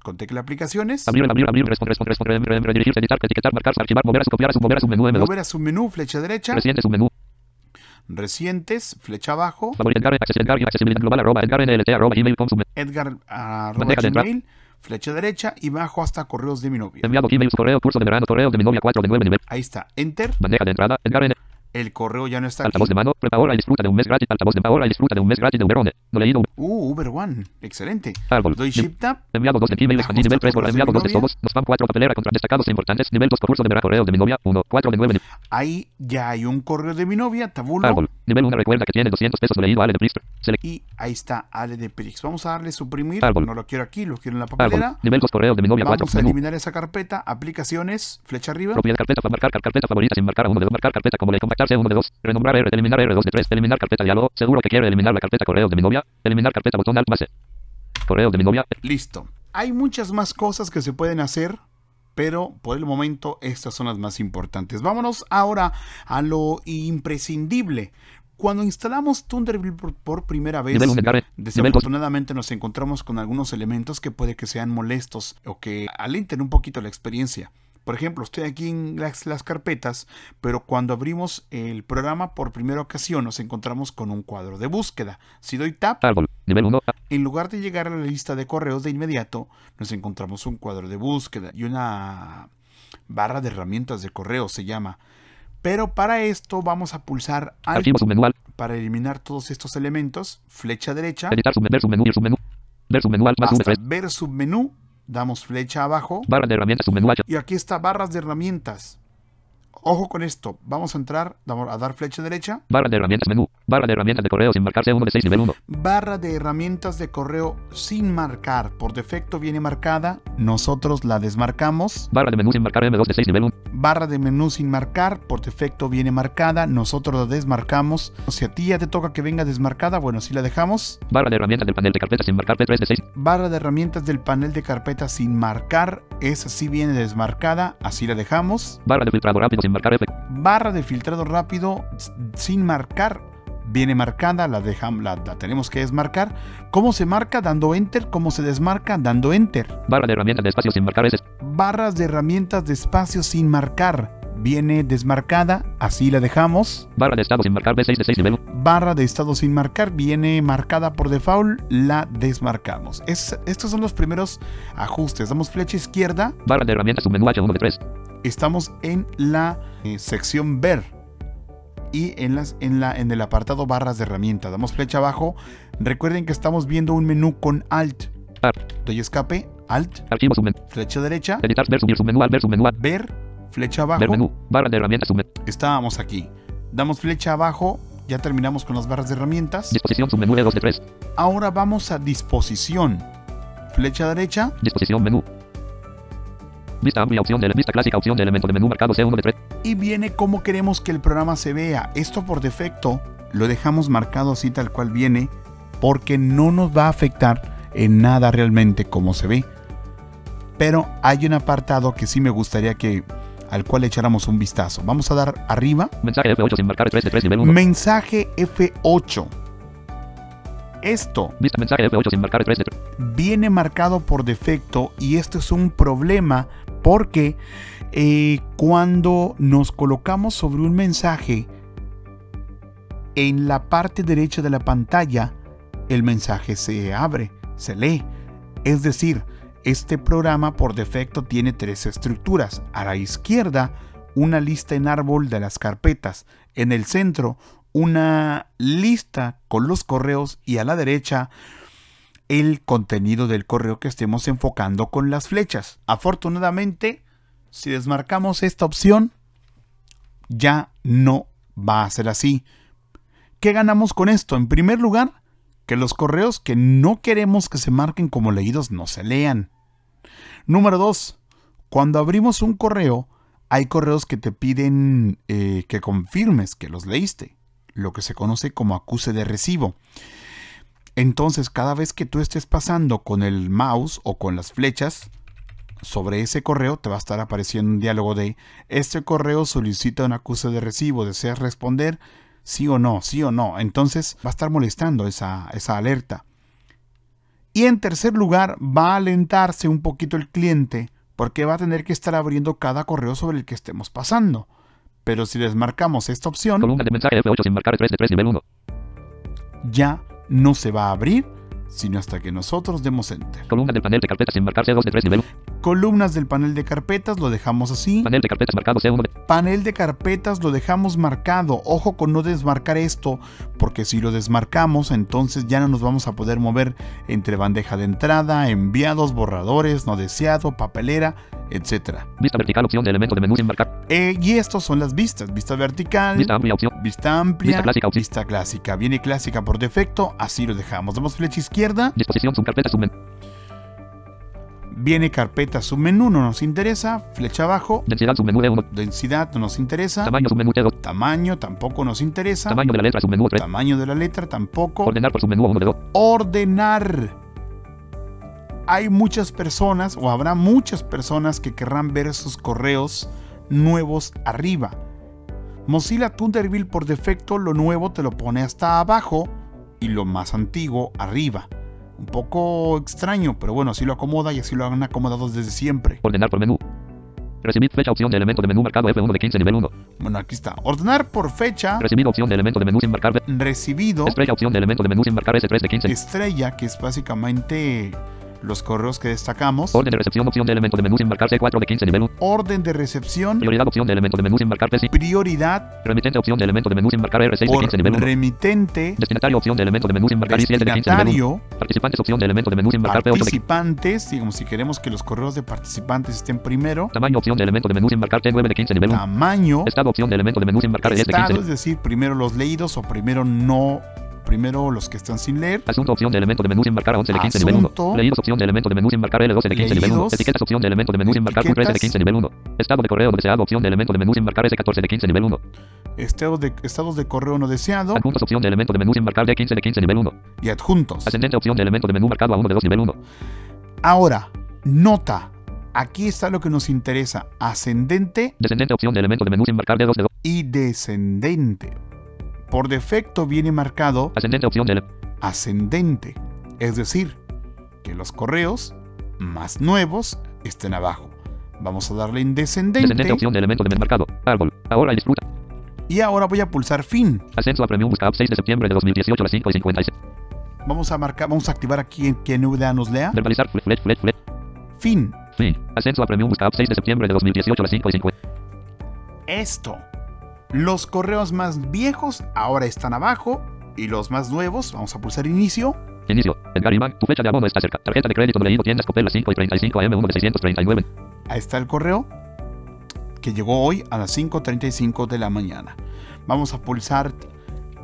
Con tecla aplicaciones. Abrir, abrir, abrir. Responder, responder, Redirigirse, editar, etiquetar, marcar, archivar, mover copiar mover a su menú M2. Mover a su menú, flecha derecha. Reciente su menú. Recientes, flecha abajo. Edgar, accesibilidad, global, arroba, Edgar, NLT, arroba, gmail.com, su menú. Edgar arroba. Gmail, flecha derecha y bajo hasta correos de mi novia. Enviado Gmail, correo, curso de verano, correo de mi novia 4 de 9 nivel. Ahí está, enter. Bandeja de entrada, Edgar, N. El correo ya no está aquí. Altavoz de mano, ahora y disfruta de un mes gratis. Altavoz de ahora y disfruta de un mes gratis de Uberone. No leído. Uh, Uber One, excelente. Árbol. Doy Shift Tab. Enviado 2 de Gmail, expandí nivel 3 por enviado 2 de de todos. Nos spam 4 papelera contra destacados e importantes. Nivel 2 concurso de verano, correo de mi novia 1, 4 de 9 nivel. Ahí ya hay un correo de mi novia, tabulo. Árbol. Nivel 1 recuerda que tiene 200 pesos no leído. Ale de. Select. Y ahí está Ale de Prix. Vamos a darle suprimir. Árbol. No lo quiero aquí, lo quiero en la Árbol. papelera. Nivel 2 correo de mi novia 4. Vamos a eliminar esa carpeta. Aplicaciones, flecha arriba. Propiedad carpeta marcar car- carpeta favorita sin marcar a uno de. Marcar carpeta como le contactarse uno de dos. Renombrar R. Eliminar R2 de 3. Eliminar carpeta diálogo. Seguro que quiere eliminar la carpeta correo de mi novia. Eliminar carpeta botón alt más E. Correo de mi novia. Listo. Hay muchas más cosas que se pueden hacer, pero por el momento estas son las más importantes. Vámonos ahora a lo imprescindible. Cuando instalamos Thunderbird por, primera vez, 1 2. desafortunadamente nos encontramos con algunos elementos que puede que sean molestos o que alenten un poquito la experiencia. Por ejemplo, estoy aquí en las, las carpetas, pero cuando abrimos el programa por primera ocasión nos encontramos con un cuadro de búsqueda. Si doy tap, Árbol. Nivel 1. en lugar de llegar a la lista de correos de inmediato, nos encontramos un cuadro de búsqueda y una barra de herramientas de correo se llama. Pero para esto vamos a pulsar Alt para eliminar todos estos elementos, flecha derecha, Editar sub, ver submenú. Ver submenú más hasta V3. ver submenú, damos flecha abajo Barra de herramientas submenú y aquí está barras de herramientas. Ojo con esto, vamos a entrar, vamos a dar flecha derecha, Barra de herramientas menú. Barra de herramientas de correo sin marcarse 1 de 6 nivel 1. barra de herramientas de correo sin marcar, por defecto viene marcada, nosotros la desmarcamos. Barra de menú sin marcar M2 de 6 nivel 1. barra de menú sin marcar, por defecto viene marcada, nosotros la desmarcamos. Si a ti ya te toca que venga desmarcada, bueno, si la dejamos. Barra de herramientas del panel de carpetas sin marcar P3 de 6. Barra de herramientas del panel de carpeta sin marcar, esa sí viene desmarcada, así la dejamos. Barra de filtrado rápido sin marcar F. Barra de filtrado rápido sin marcar, viene marcada, la, dejamos, la, la tenemos que desmarcar. ¿Cómo se marca? Dando enter. ¿Cómo se desmarca? Dando enter. Barra de herramientas de espacio sin marcar S. Barras de herramientas de espacio sin marcar, viene desmarcada, así la dejamos. Barra de estado sin marcar B6 de 6 nivel 1. barra de estado sin marcar viene marcada por default, la desmarcamos. Es- estos son los primeros ajustes. Damos flecha izquierda, Barra de herramientas submenú H1 de 3. estamos en la eh, sección ver y en, las, en, la, en el apartado barras de herramienta. Damos flecha abajo. Recuerden que estamos viendo un menú con alt. Ar. Doy escape, alt, Archivo submenú. flecha derecha, Editar ver subir submenú ver submenú ver, flecha ver abajo. menú. Barra de herramientas submenú. Estábamos aquí. Damos flecha abajo. Ya terminamos con las barras de herramientas. Disposición submenú E2 de 3. Ahora vamos a disposición. Flecha derecha, Disposición menú. Vista amplia opción de vista clásica opción de elemento de menú marcado C1 de 3. y viene cómo queremos que el programa se vea. Esto por defecto lo dejamos marcado así tal cual viene porque no nos va a afectar en nada realmente como se ve. Pero hay un apartado que sí me gustaría que al cual echáramos un vistazo. Vamos a dar arriba. Mensaje F8 sin marcar 3 de 3 nivel 1. Mensaje F8. Esto Vista mensaje F8 sin marcar 3 de 3. viene marcado por defecto y esto es un problema porque eh, cuando nos colocamos sobre un mensaje en la parte derecha de la pantalla el mensaje se abre, se lee. Es decir, este programa por defecto tiene tres estructuras. A la izquierda, una lista en árbol de las carpetas. En el centro, una lista con los correos y a la derecha el contenido del correo que estemos enfocando con las flechas. Afortunadamente, si desmarcamos esta opción, ya no va a ser así. ¿Qué ganamos con esto? En primer lugar, que los correos que no queremos que se marquen como leídos no se lean. Número 2. Cuando abrimos un correo, hay correos que te piden eh, que confirmes que los leíste, lo que se conoce como acuse de recibo. Entonces, cada vez que tú estés pasando con el mouse o con las flechas sobre ese correo, te va a estar apareciendo un diálogo de este correo solicita un acuse de recibo, ¿deseas responder? Sí o no, sí o no. Entonces va a estar molestando esa, esa alerta. Y en tercer lugar, va a alentarse un poquito el cliente porque va a tener que estar abriendo cada correo sobre el que estemos pasando. Pero si desmarcamos esta opción, Columna de mensaje F8 sin marcar 3 de 3 nivel 1. ya no se va a abrir, sino hasta que nosotros demos enter. Columna del panel de carpetas sin marcar C2 de 3 nivel 1. Columnas del panel de carpetas lo dejamos así. Panel de carpetas marcado C1 de Panel de carpetas lo dejamos marcado. Ojo con no desmarcar esto, porque si lo desmarcamos, entonces ya no nos vamos a poder mover entre bandeja de entrada, enviados, borradores, no deseado, papelera, etc. Vista vertical opción de elemento de menú sin marcar. Eh, y estos son las vistas. Vista vertical, Vista amplia opción. vista amplia, Vista clásica, opción. vista clásica. Viene clásica por defecto, así lo dejamos. Damos flecha izquierda, Disposición subcarpeta submenú. Viene carpeta submenú, no nos interesa. Flecha abajo, Densidad submenú D1. densidad no nos interesa. Tamaño submenú T2. Tamaño tampoco nos interesa. Tamaño de la letra submenú 3. Tamaño de la letra tampoco. Ordenar por submenú 1 de 2. ordenar. Hay muchas personas o habrá muchas personas que querrán ver sus correos nuevos arriba. Mozilla Thunderbird por defecto lo nuevo te lo pone hasta abajo y lo más antiguo arriba. Un poco extraño, pero bueno, así lo acomoda y así lo han acomodado desde siempre. Ordenar por menú. Recibir fecha opción de elemento de menú marcado F1 de 15 nivel 1. Bueno, aquí está. Ordenar por fecha, Recibir opción de elemento de menú sin marcar recibido, Estrella opción de elemento de menú sin marcar S3 de 15. estrella, que es básicamente los correos que destacamos. Orden de recepción opción de elemento de menú sin marcar C4 de 15 nivel 1. Orden de recepción, Prioridad opción de elemento de menú sin marcar P5. prioridad Remitente opción de elemento de menú sin marcar R6 de por 15 nivel 1. remitente, Destinatario opción de elemento de menú sin marcar I7 de 15 nivel 1. destinatario, Participantes opción de elemento de menú sin marcar P8 de 15. participantes, digamos, si queremos que los correos de participantes estén primero, Tamaño opción de elemento de menú sin marcar T9 de 15 nivel 1. tamaño, Estado opción de elemento de menú sin marcar 10 de 15 estado, nivel es decir, primero los leídos o primero no, primero los que están sin leer, Asunto opción de elemento de menú sin marcar a 11 de 15 nivel 1. Asunto. Leídos opción de elemento de menú sin marcar L12 de 15 nivel 1. Leídos. Etiquetas opción de elemento de menú sin marcar Q13 de Etiquetas. 15 nivel 1. Estado de correo no deseado opción de elemento de menú sin marcar S14 de 15 nivel 1. estados de, estados de correo no deseado Adjuntos opción de elemento de menú sin marcar D15 de 15 nivel 1. y adjuntos. Ascendente opción de elemento de menú marcado a 1 de 2 nivel 1. Ahora, nota, aquí está lo que nos interesa, ascendente Descendente opción de elemento de menú sin marcar D2 de 2. y descendente. Por defecto viene marcado Ascendente opción de ele- ascendente, es decir, que los correos más nuevos estén abajo. Vamos a darle en descendente Descendente opción de elemento de menú marcado. Árbol. Ahora disfruta. y ahora voy a pulsar fin. Ascenso a Premium Busca App 6 de septiembre de 2018 a las 5 y 56. Vamos a marcar, vamos a activar aquí en que NVDA nos lea. Verbalizar fle- fle- fle- fle- Fin. Fin. Ascenso a Premium Busca App 6 de septiembre de 2018 a las 5 y 50. Esto. Los correos más viejos ahora están abajo y los más nuevos, vamos a pulsar inicio. Inicio. Edgar Iván, tu fecha de abono está cerca. Tarjeta de crédito leído tiendas Copela 5 y 35 AM 1 de 639. Ahí está el correo que llegó hoy a las 5.35 de la mañana. Vamos a pulsar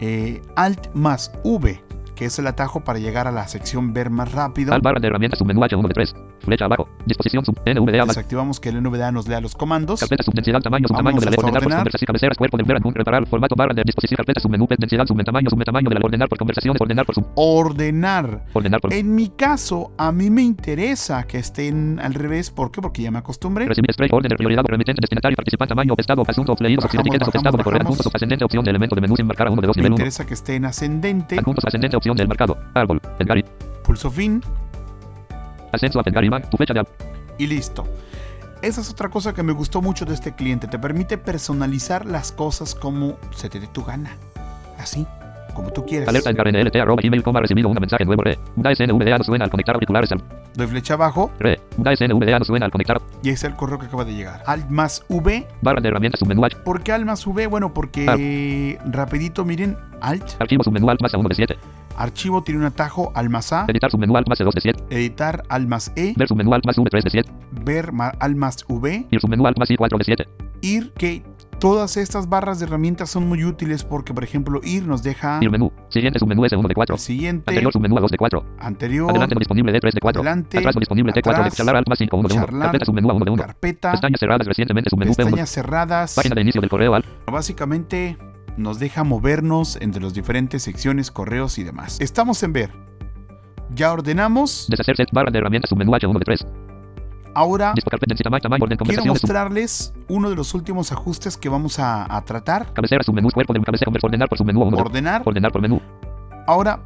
eh, Alt más V, que es el atajo para llegar a la sección ver más rápido. Al barra de herramientas submenú H1 de 3. Flecha abajo. Disposición sub. NVDA. Desactivamos que el NVDA nos lea los comandos. Carpeta subdensidad tamaño subtamaño de la ordenar por ordenar. conversación cabeceras cuerpo del ver adjunto reparar formato barra de disposición carpeta submenú densidad subtamaño subtamaño de la ordenar por conversaciones ordenar por sub Ordenar. ordenar por En mi caso, a mí me interesa que estén al revés. ¿Por qué? Porque ya me acostumbré. recibir spray orden de prioridad remitente destinatario participante tamaño estado asuntos leídos etiquetas estado de bajamos. adjuntos ascendente opción de elemento de menú sin marcar a uno de dos Me nivel 1 interesa que esté en ascendente. adjuntos ascendente opción del marcado árbol Edgar Pulso fin y listo. Esa es otra cosa que me gustó mucho de este cliente. Te permite personalizar las cosas como se te dé tu gana. Así, como tú quieras. alerta Edgar NLT arroba email coma recibido un mensaje nuevo re. Una SNVDA no suena al conectar auriculares al Doy flecha abajo. Re. Una SNVDA no suena al conectar. Y es el correo que acaba de llegar. Alt más V. barra de herramientas submenú H ¿Por qué Alt más V? Bueno, porque rapidito, miren, Alt, archivo submenú alt más a 1 de 7 archivo tiene un atajo, Alt más A, editar submenú alt más de 2 de 7 editar Alt más E, ver submenú alt más V 3 de 7 ver Alt más V, ir submenú alt más I 4 de 7 ir, que todas estas barras de herramientas son muy útiles porque, por ejemplo, ir nos deja ir menú siguiente submenú S 1 de 4 el siguiente, anterior submenú a 2 de 4 anterior, Adelante no disponible D3 de 4. Adelante, Atrás no disponible T4 de atrás, charlar alt más 5 1 de 1. charlar, Carpeta submenú a 1 de 1. carpeta, Pestañas cerradas recientemente submenú P1. pestañas cerradas. Página de inicio del correo al. Básicamente nos deja movernos entre las diferentes secciones, correos y demás. Estamos en ver. Ya ordenamos. Barra de herramientas submenú H1 de 3. Ahora quiero mostrarles uno de los últimos ajustes que vamos a, a tratar. Ordenar por submenú 1 de Ordenar. Ordenar por menú. Ahora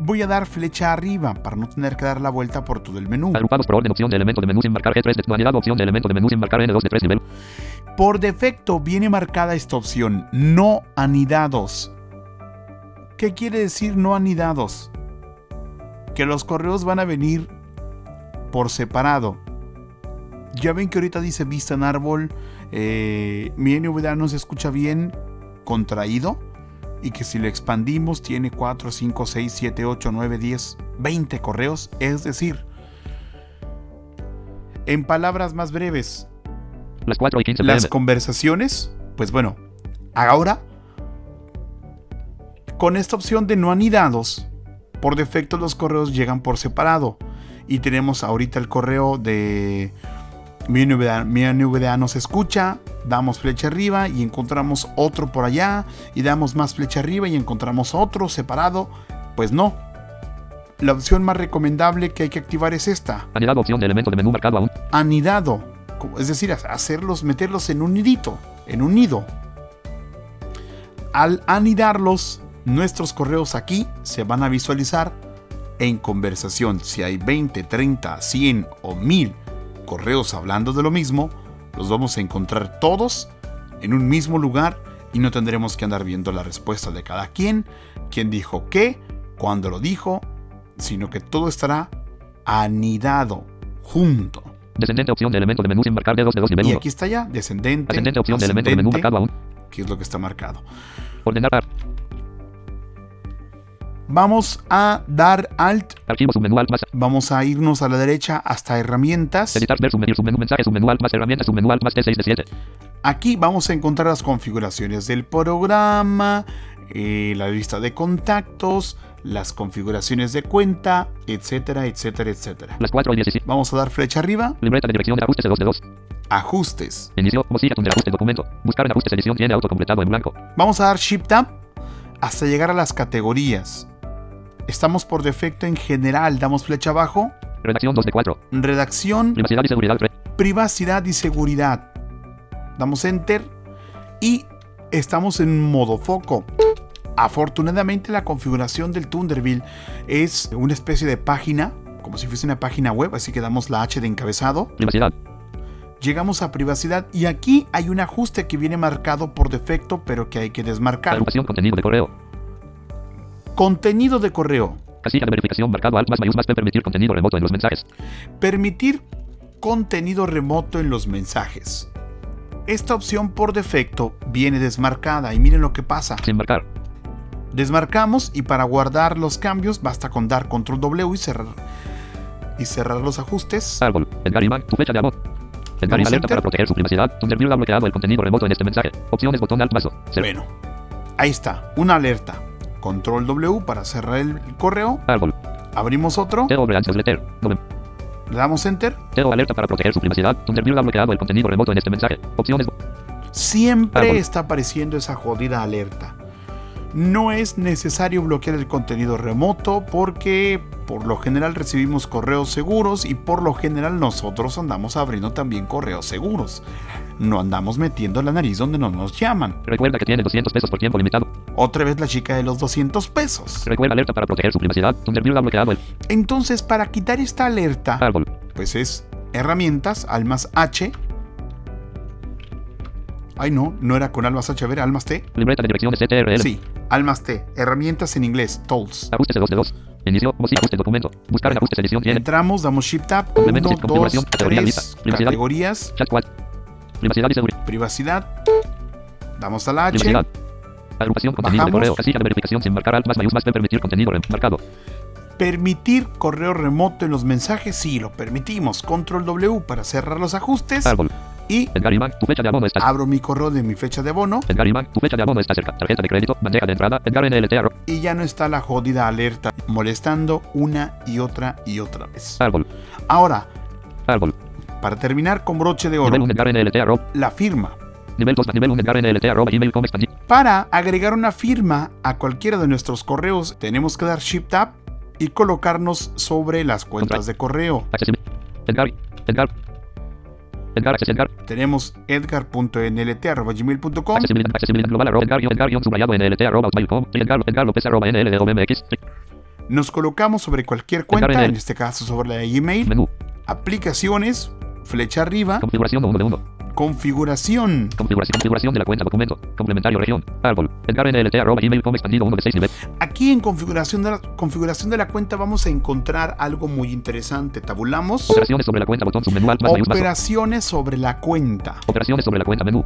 voy a dar flecha arriba para no tener que dar la vuelta por todo el menú. Agrupados por orden opción de elemento de menú sin marcar G3 de manualidad opción de elemento de menú sin marcar N2 de 3 nivel. Por defecto viene marcada esta opción, no anidados. ¿Qué quiere decir no anidados? Que los correos van a venir por separado. Ya ven que ahorita dice vista en árbol, eh, mi NVDA no se escucha bien contraído y que si lo expandimos tiene 4, 5, 6, 7, 8, 9, 10, 20 correos. Es decir, en palabras más breves, Las 4 y 15 las conversaciones, pues bueno, ahora con esta opción de no anidados, por defecto los correos llegan por separado y tenemos ahorita el correo de mi NVDA, mi NVDA nos escucha, damos flecha arriba y encontramos otro por allá y damos más flecha arriba y encontramos otro separado, pues no. La opción más recomendable que hay que activar es esta Anidado opción de elemento de menú marcado aún. anidado, es decir, hacerlos, meterlos en un nidito, en un nido. Al anidarlos, nuestros correos aquí se van a visualizar en conversación. Si hay 20, 30, 100 o 1000 correos hablando de lo mismo, los vamos a encontrar todos en un mismo lugar y no tendremos que andar viendo la respuesta de cada quien, quién dijo qué, cuándo lo dijo, sino que todo estará anidado, junto. Descendente opción de elemento de menú sin marcar D2 de 2 nivel Y 1. aquí está ya, descendente. Ascendente opción de elemento de menú marcado aún. que es lo que está marcado. Ordenar ar. Vamos a dar alt, Archivo submenú alt más. vamos a irnos a la derecha hasta herramientas. Editar ver submenú submenú mensaje submenú alt más herramientas submenú alt más T6 de 7. Aquí vamos a encontrar las configuraciones del programa, eh, la lista de contactos, las configuraciones de cuenta, etcétera, etcétera, etcétera. Las 4 y 17. Vamos a dar flecha arriba, Libreta de dirección de ajustes de 2 de 2. ajustes. Inicio. Mozilla Thunder ajuste documento. Buscar en ajustes edición tiene autocompletado en blanco. Vamos a dar Shift Tab hasta llegar a las categorías. Estamos por defecto en general, damos flecha abajo, Redacción 2 de 4. redacción, Privacidad y seguridad 3. privacidad y seguridad. Damos enter y estamos en modo foco. Afortunadamente la configuración del Thunderbird es una especie de página, como si fuese una página web, así que damos la H de encabezado. Privacidad. Llegamos a privacidad y aquí hay un ajuste que viene marcado por defecto, pero que hay que desmarcar. Agrupación contenido de correo. Contenido de correo. Casilla de verificación marcado alt más mayús más P permitir contenido remoto en los mensajes. Permitir contenido remoto en los mensajes. Esta opción por defecto viene desmarcada y miren lo que pasa. Sin marcar. Desmarcamos y para guardar los cambios basta con dar control W y cerrar y cerrar los ajustes. Árbol. Edgar. Tu fecha de amor. Edgar alerta enter. para proteger su privacidad. Thunderbird ha bloqueado el contenido remoto en este mensaje. Opciones botón alt más. O. Cer- Bueno, ahí está, una alerta. Control W para cerrar el correo. Árbol. Abrimos otro. Le damos enter. Teo alerta para proteger su privacidad. Thunderbird ha bloqueado el contenido remoto en este mensaje. Opciones. Siempre Árbol. está apareciendo esa jodida alerta. No es necesario bloquear el contenido remoto porque por lo general recibimos correos seguros y por lo general nosotros andamos abriendo también correos seguros. No andamos metiendo la nariz donde no nos llaman. Recuerda que tiene 200 pesos por tiempo limitado. Otra vez la chica de los 200 pesos. Recuerda alerta para proteger su privacidad. Thunderbird ha bloqueado el Entonces, para quitar esta alerta, árbol. pues es herramientas, almas H. Ay, no, no era con almas H, a ver, almas T. Libreta de direcciones CTRL. Sí, almas T, herramientas en inglés, tools. Ajustes de 2 de 2. Inicio. Bocina. Ajuste documento. Buscar en ajustes edición tiene. Entramos, damos Shift Tab, 1, Complementos y configuración, 2, categoría 3, lista, categorías, Chat 4. Privacidad y seguridad. privacidad. Damos a la H, Privacidad. Agrupación contenido de Bajamos. correo. Casilla de verificación sin marcar alt más mayúsculas de permitir contenido marcado. permitir correo remoto en los mensajes, sí, lo permitimos. Control W para cerrar los ajustes Árbol. Y Edgar Iván, tu fecha de abono está abro mi correo de mi fecha de abono Edgar Iván, tu fecha de abono está cerca. Tarjeta de crédito, bandeja de entrada, Edgar NLT arro- y ya no está la jodida alerta molestando una y otra y otra vez. árbol. Ahora, Árbol. para terminar con broche de Nivel oro, 1 Edgar NLT arro- la firma. Nivel 2 nivel 1 Edgar NLT arroba gmail.com expandi- Para agregar una firma a cualquiera de nuestros correos, tenemos que dar Shift Tab y colocarnos sobre las cuentas de correo. Edgar. Edgar. Edgar Edgar. Tenemos edgar.nlt.gmail.com Accesibilidad, accesibilidad global arroba Edgar guion Edgar guion subrayado NLT arroba hotmail.com. Edgar, Edgar López arroba NLD OMX. Nos colocamos sobre cualquier cuenta, Edgar en este caso sobre la de Gmail, Menú. aplicaciones, flecha arriba, Configuración 1 de 1. Configuración. Configuración, configuración de la cuenta documento. Complementario región. Árbol. Edgar NLT arroba gmail.com expandido 1 de 6 nivel. Aquí en configuración de, la, configuración de la cuenta vamos a encontrar algo muy interesante. Tabulamos Operaciones sobre la cuenta botón submenú alt más operaciones sobre la cuenta. Operaciones sobre la cuenta menú.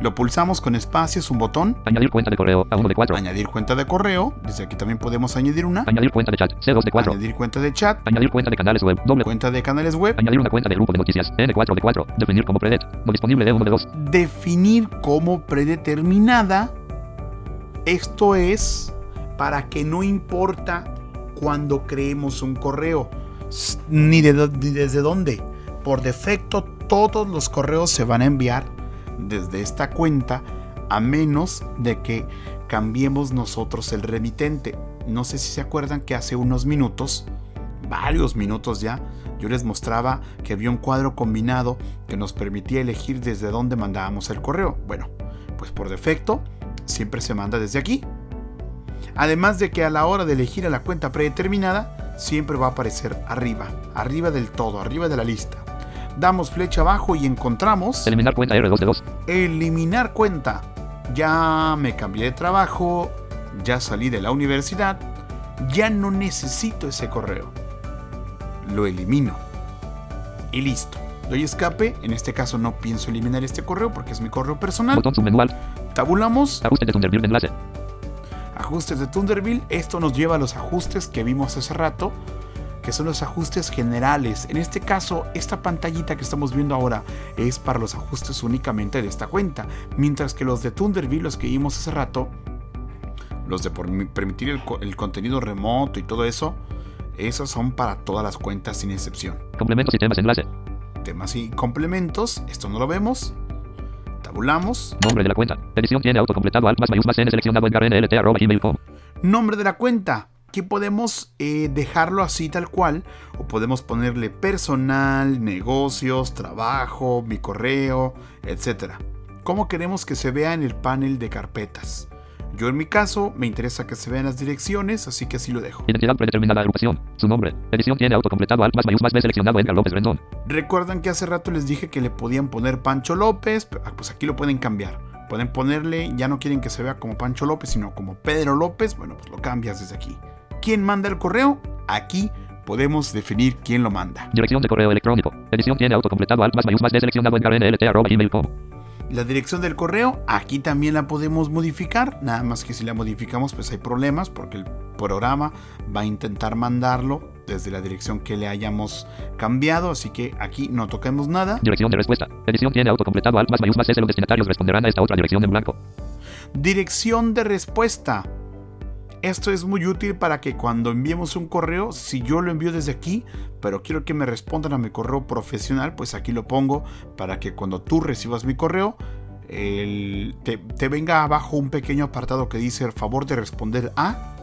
Lo pulsamos con espacios, un botón, Añadir cuenta de correo a 1 de 4. añadir cuenta de correo. Desde aquí también podemos añadir una. Añadir cuenta de chat C2 de 4. Añadir cuenta de chat, Añadir cuenta de canales web doble. cuenta de canales web. Añadir una cuenta de grupo de noticias N4 de 4. Definir como predet. No disponible de 1 de 2. definir como predeterminada. Esto es para que no importa cuando creemos un correo, ni, de, ni desde dónde. Por defecto, todos los correos se van a enviar desde esta cuenta, a menos de que cambiemos nosotros el remitente. No sé si se acuerdan que hace unos minutos, varios minutos ya, yo les mostraba que había un cuadro combinado que nos permitía elegir desde dónde mandábamos el correo. Bueno, pues por defecto siempre se manda desde aquí. Además de que a la hora de elegir a la cuenta predeterminada, siempre va a aparecer arriba, arriba del todo, arriba de la lista. Damos flecha abajo y encontramos Eliminar cuenta R2 de 2. eliminar cuenta. Ya me cambié de trabajo, ya salí de la universidad, ya no necesito ese correo. Lo elimino. Y listo. Doy escape, en este caso no pienso eliminar este correo porque es mi correo personal. Botón submenú alt. Tabulamos, Ajuste de Thunderbird enlace. ajustes de Thunderbird. Esto nos lleva a los ajustes que vimos hace rato, que son los ajustes generales. En este caso, esta pantallita que estamos viendo ahora es para los ajustes únicamente de esta cuenta, mientras que los de Thunderbird, los que vimos hace rato, los de permitir el, co- el contenido remoto y todo eso, esos son para todas las cuentas sin excepción. Complementos y temas enlace. Temas y complementos, esto no lo vemos. Tabulamos. Nombre de la cuenta. Edición tiene autocompletado alt más mayúsculas N seleccionado arroba gmail.com. Nombre de la cuenta. Aquí podemos eh, dejarlo así tal cual. O podemos ponerle personal, negocios, trabajo, mi correo, etc. ¿Cómo queremos que se vea en el panel de carpetas? Yo en mi caso me interesa que se vean las direcciones, así que así lo dejo. Identidad predeterminada agrupación. Su nombre. Edición tiene autocompletado alt más mayúsculas B seleccionado Edgar López Rendón. Recuerdan que hace rato les dije que le podían poner Pancho López, ah, pues aquí lo pueden cambiar. Pueden ponerle, ya no quieren que se vea como Pancho López, sino como Pedro López, bueno, pues lo cambias desde aquí. ¿Quién manda el correo? Aquí podemos definir quién lo manda. Dirección de correo electrónico. Edición tiene autocompletado alt más mayúsculas D seleccionado Edgar NLT arroba gmail.com. La dirección del correo, aquí también la podemos modificar, nada más que si la modificamos pues hay problemas porque el programa va a intentar mandarlo desde la dirección que le hayamos cambiado, así que aquí no toquemos nada. Dirección de respuesta. Edición tiene autocompletado alt más mayúsculas S. Los destinatarios responderán a esta otra dirección en blanco. Dirección de respuesta. Esto es muy útil para que cuando enviemos un correo, si yo lo envío desde aquí, pero quiero que me respondan a mi correo profesional, pues aquí lo pongo para que cuando tú recibas mi correo, el- te, te venga abajo un pequeño apartado que dice el favor de responder a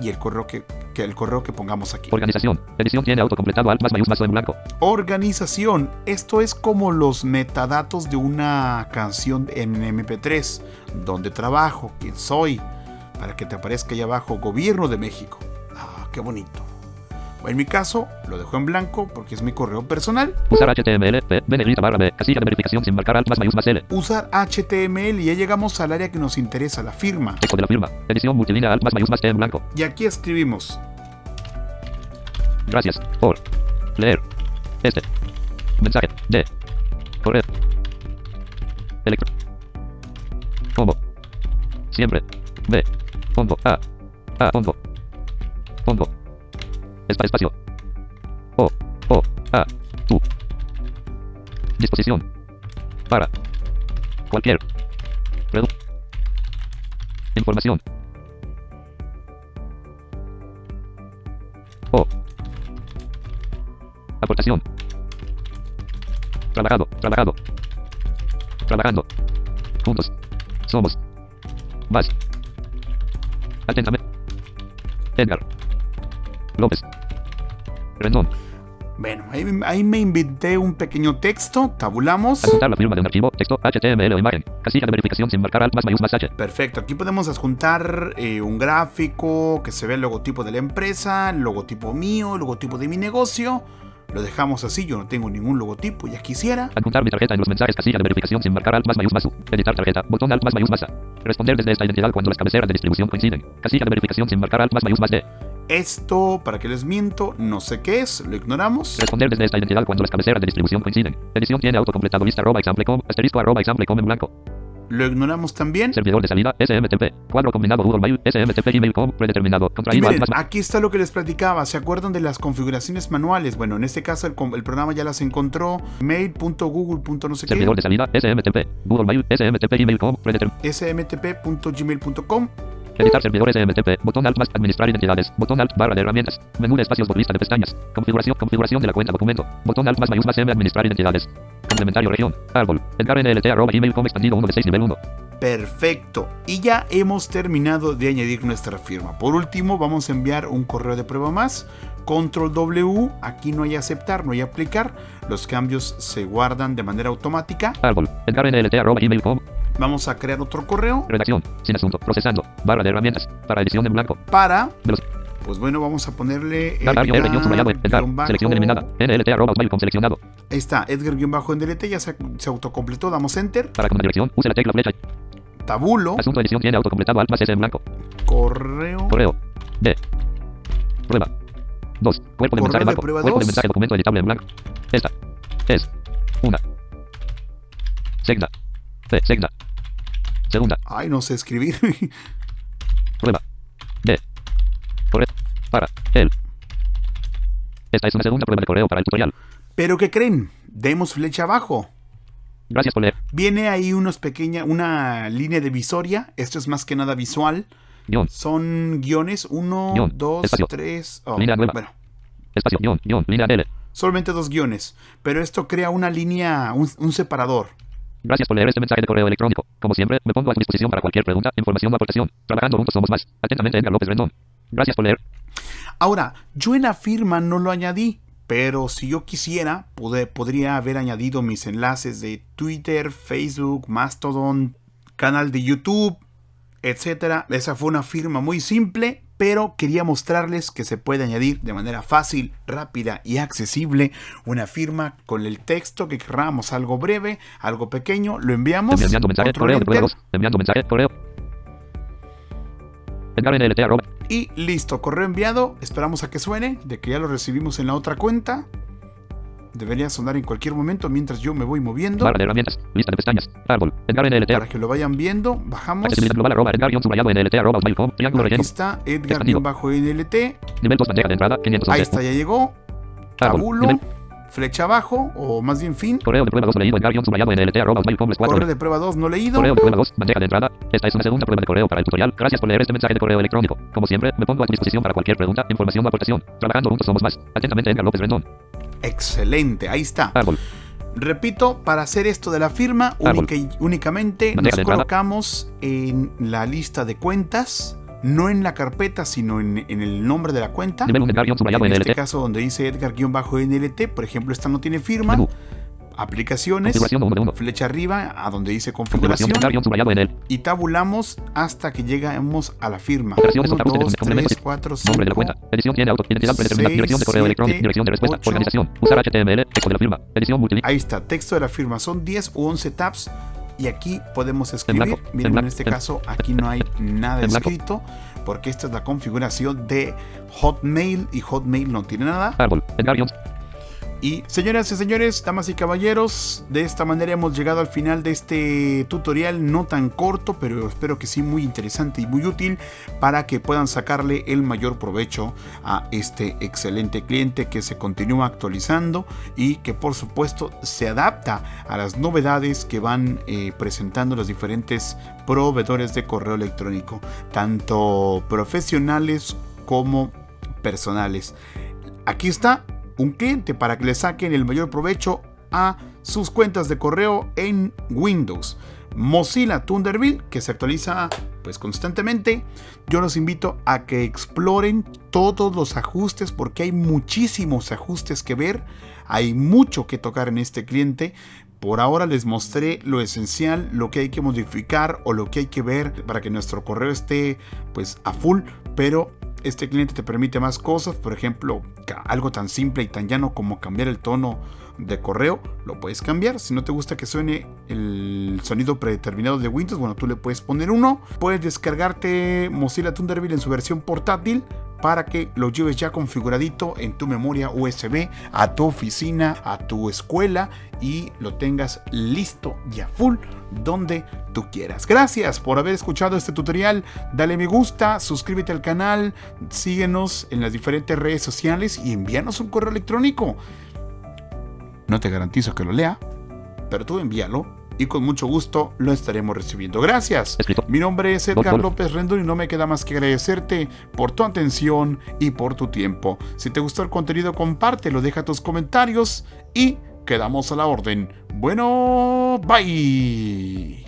y el correo que, que el correo que pongamos aquí. Organización. Edición tiene autocompletado alt más en blanco. Organización. Esto es como los metadatos de una canción en MP3. Donde trabajo, quién soy. Para que te aparezca ahí abajo Gobierno de México. Ah, qué bonito. En mi caso, lo dejo en blanco porque es mi correo personal. Usar HTML, P, barra B, casilla de verificación sin marcar alt más mayús más L. Usar HTML y ya llegamos al área que nos interesa, la firma. Texto de la firma. Edición multilínea alt más mayús más T en blanco. Y aquí escribimos Gracias por leer este mensaje de correo electro como siempre B pongo A A pongo pongo Espa- espacio O O A tu disposición para cualquier redu- información O Aportación. Trabajado, trabajado. Trabajando. Juntos. Somos. Más. Atentamente. Edgar. López. Rendón. Bueno, ahí, ahí me inventé un pequeño texto, tabulamos. Adjuntar la firma de un archivo, texto, HTML o imagen. Casilla de verificación sin marcar alt más mayús más H. Perfecto, aquí podemos adjuntar eh, un gráfico que se ve el logotipo de la empresa, el logotipo mío, el logotipo de mi negocio. Lo dejamos así, yo no tengo ningún logotipo, ya quisiera. Adjuntar mi tarjeta en los mensajes, casilla de verificación sin marcar alt más mayús más U. Editar tarjeta, botón alt más mayús más A. Responder desde esta identidad cuando las cabeceras de distribución coinciden. Casilla de verificación sin marcar alt más mayús más D. Esto, para que les miento, no sé qué es, lo ignoramos. Responder desde esta identidad cuando las cabeceras de distribución coinciden. Edición tiene autocompletado lista arroba example.com, asterisco arroba example.com en blanco. Lo ignoramos también. Servidor de salida, SMTP. Cuadro combinado Google Mail, SMTP Gmail.com, predeterminado. Contraído alt miren, más aquí está lo que les platicaba. ¿Se acuerdan de las configuraciones manuales? Bueno, en este caso el, programa ya las encontró. Mail.google. no sé qué. Servidor de salida, SMTP. Google Mail, SMTP Gmail.com, predeterminado. smtp.gmail.com. Editar servidor SMTP. Botón alt más administrar identidades. Botón alt barra de herramientas. Menú de espacios por lista de pestañas. Configuración, configuración de la cuenta documento. Botón alt más mayús más M administrar identidades. Complementario región. Árbol. Edgar NLT arroba gmail.com expandido 1 de 6 nivel 1. Perfecto. Y ya hemos terminado de añadir nuestra firma. Por último, vamos a enviar un correo de prueba más. Control W. Aquí no hay aceptar, no hay aplicar. Los cambios se guardan de manera automática. Árbol. Edgar NLT arroba gmail.com. Vamos a crear otro correo Redacción. Sin asunto. Procesando. Barra de herramientas. Para edición en blanco. para. Pues bueno, vamos a ponerle. Edgar bajo- Selección eliminada. NLT arroba seleccionado. Ahí está, Edgar-NDLT ya se, se autocompletó. Damos enter. Para comando dirección. Use la tecla flecha. Tabulo. Asunto edición tiene autocompletado alt más S en blanco. Correo. Correo. D. Prueba. 2. Cuerpo de mensaje prueba Cuerpo dos. de mensaje documento editable en blanco. Esta. Es. Una. Segna. P. Segna. Segunda. Ay, no sé escribir. Prueba. D. Correo. Para. El. Esta es una segunda prueba de correo para el tutorial. Pero ¿qué creen? Demos flecha abajo. Gracias por leer. Viene ahí unos pequeña, una línea de visoria. Esto es más que nada visual. Guión. Son guiones. Uno, Guión. dos, Espacio. tres. oh, Línea nueva. Bueno, Espacio. Guión. Guión. Línea L. solamente dos guiones. Pero esto crea una línea, un, un separador. Gracias por leer este mensaje de correo electrónico. Como siempre, me pongo a tu disposición para cualquier pregunta, información o aportación. Trabajando juntos somos más. Atentamente, Edgar López Rendón. Gracias por leer. Ahora, yo en la firma no lo añadí, pero si yo quisiera, pude- podría haber añadido mis enlaces de Twitter, Facebook, Mastodon, canal de YouTube, etc. Esa fue una firma muy simple, pero quería mostrarles que se puede añadir de manera fácil, rápida y accesible una firma con el texto que querramos, algo breve, algo pequeño, lo enviamos. Enviando mensaje, correo de prueba enter, 2. Enviando mensaje, correo. Edgar NLT arroba. Y listo, correo enviado. Esperamos a que suene, de que ya lo recibimos en la otra cuenta. Debería sonar en cualquier momento mientras yo me voy moviendo. Barra de herramientas. Lista de pestañas. Árbol. Edgar NLT Para que lo vayan viendo, bajamos. Accesibilidad global arroba Edgar subrayado NLT arroba. Triángulo Aquí relleno. está Expandido. Edgar-NLT. Nivel 2 bandeja de entrada. Ahí 511. está, ya llegó. Tabulo. Nivel. flecha abajo, o más bien fin. Correo de prueba 2 leído guion subrayado en LT arroba hotmail.com 4. Correo de prueba 2 no leído. Correo de prueba 2, bandeja de entrada. Esta es una segunda prueba de correo para el tutorial. Gracias por leer este mensaje de correo electrónico. Como siempre, me pongo a tu disposición para cualquier pregunta, información o aportación. Trabajando juntos somos más. Atentamente, Edgar López Rendón. Excelente, ahí está. Árbol. Repito, para hacer esto de la firma, Árbol. única y- únicamente Bandeja nos colocamos en la lista de cuentas, no en la carpeta, sino en, en el nombre de la cuenta. Nivel 1 Edgar guion subrayado En este caso, donde dice Edgar-NLT, por ejemplo, esta no tiene firma. Menú. Aplicaciones, Configuración 1 de 1. flecha arriba, a donde dice Configuración. Y tabulamos hasta que llegamos a la firma. Operaciones 1, ajustes, 2, complementos. 3, 4, Nombre de la 5. cuenta. Edición tiene auto. Identidad predeterminada. Dirección de correo electrónico. Dirección de respuesta. ocho. Organización. Usar HTML. Texto de la firma. Edición multilínea. Ahí está, texto de la firma. Son 10 u 11 tabs. Y aquí podemos escribir. Miren, en este caso aquí no hay nada escrito. Porque esta es la configuración de Hotmail. Y Hotmail no tiene nada. Árbol. Y señoras y señores, damas y caballeros, de esta manera hemos llegado al final de este tutorial no tan corto, pero espero que sí muy interesante y muy útil para que puedan sacarle el mayor provecho a este excelente cliente que se continúa actualizando y que por supuesto se adapta a las novedades que van eh, presentando los diferentes proveedores de correo electrónico, tanto profesionales como personales. Aquí está un cliente para que le saquen el mayor provecho a sus cuentas de correo en Windows. Mozilla Thunderbird, que se actualiza pues constantemente. Yo los invito a que exploren todos los ajustes porque hay muchísimos ajustes que ver. Hay mucho que tocar en este cliente. Por ahora les mostré lo esencial, lo que hay que modificar o lo que hay que ver para que nuestro correo esté pues a full, pero este cliente te permite más cosas, por ejemplo, algo tan simple y tan llano como cambiar el tono de correo, lo puedes cambiar. Si no te gusta que suene el sonido predeterminado de Windows, bueno, tú le puedes poner uno. Puedes descargarte Mozilla Thunderbird en su versión portátil para que lo lleves ya configuradito en tu memoria USB a tu oficina, a tu escuela y lo tengas listo y a full donde tú quieras. Gracias por haber escuchado este tutorial. Dale me gusta, suscríbete al canal, síguenos en las diferentes redes sociales y envíanos un correo electrónico. No te garantizo que lo lea, pero tú envíalo y con mucho gusto lo estaremos recibiendo. Gracias. Mi nombre es Edgar. López Rendón y no me queda más que agradecerte por tu atención y por tu tiempo. Si te gustó el contenido, compártelo, deja tus comentarios y quedamos a la orden. Bueno, bye.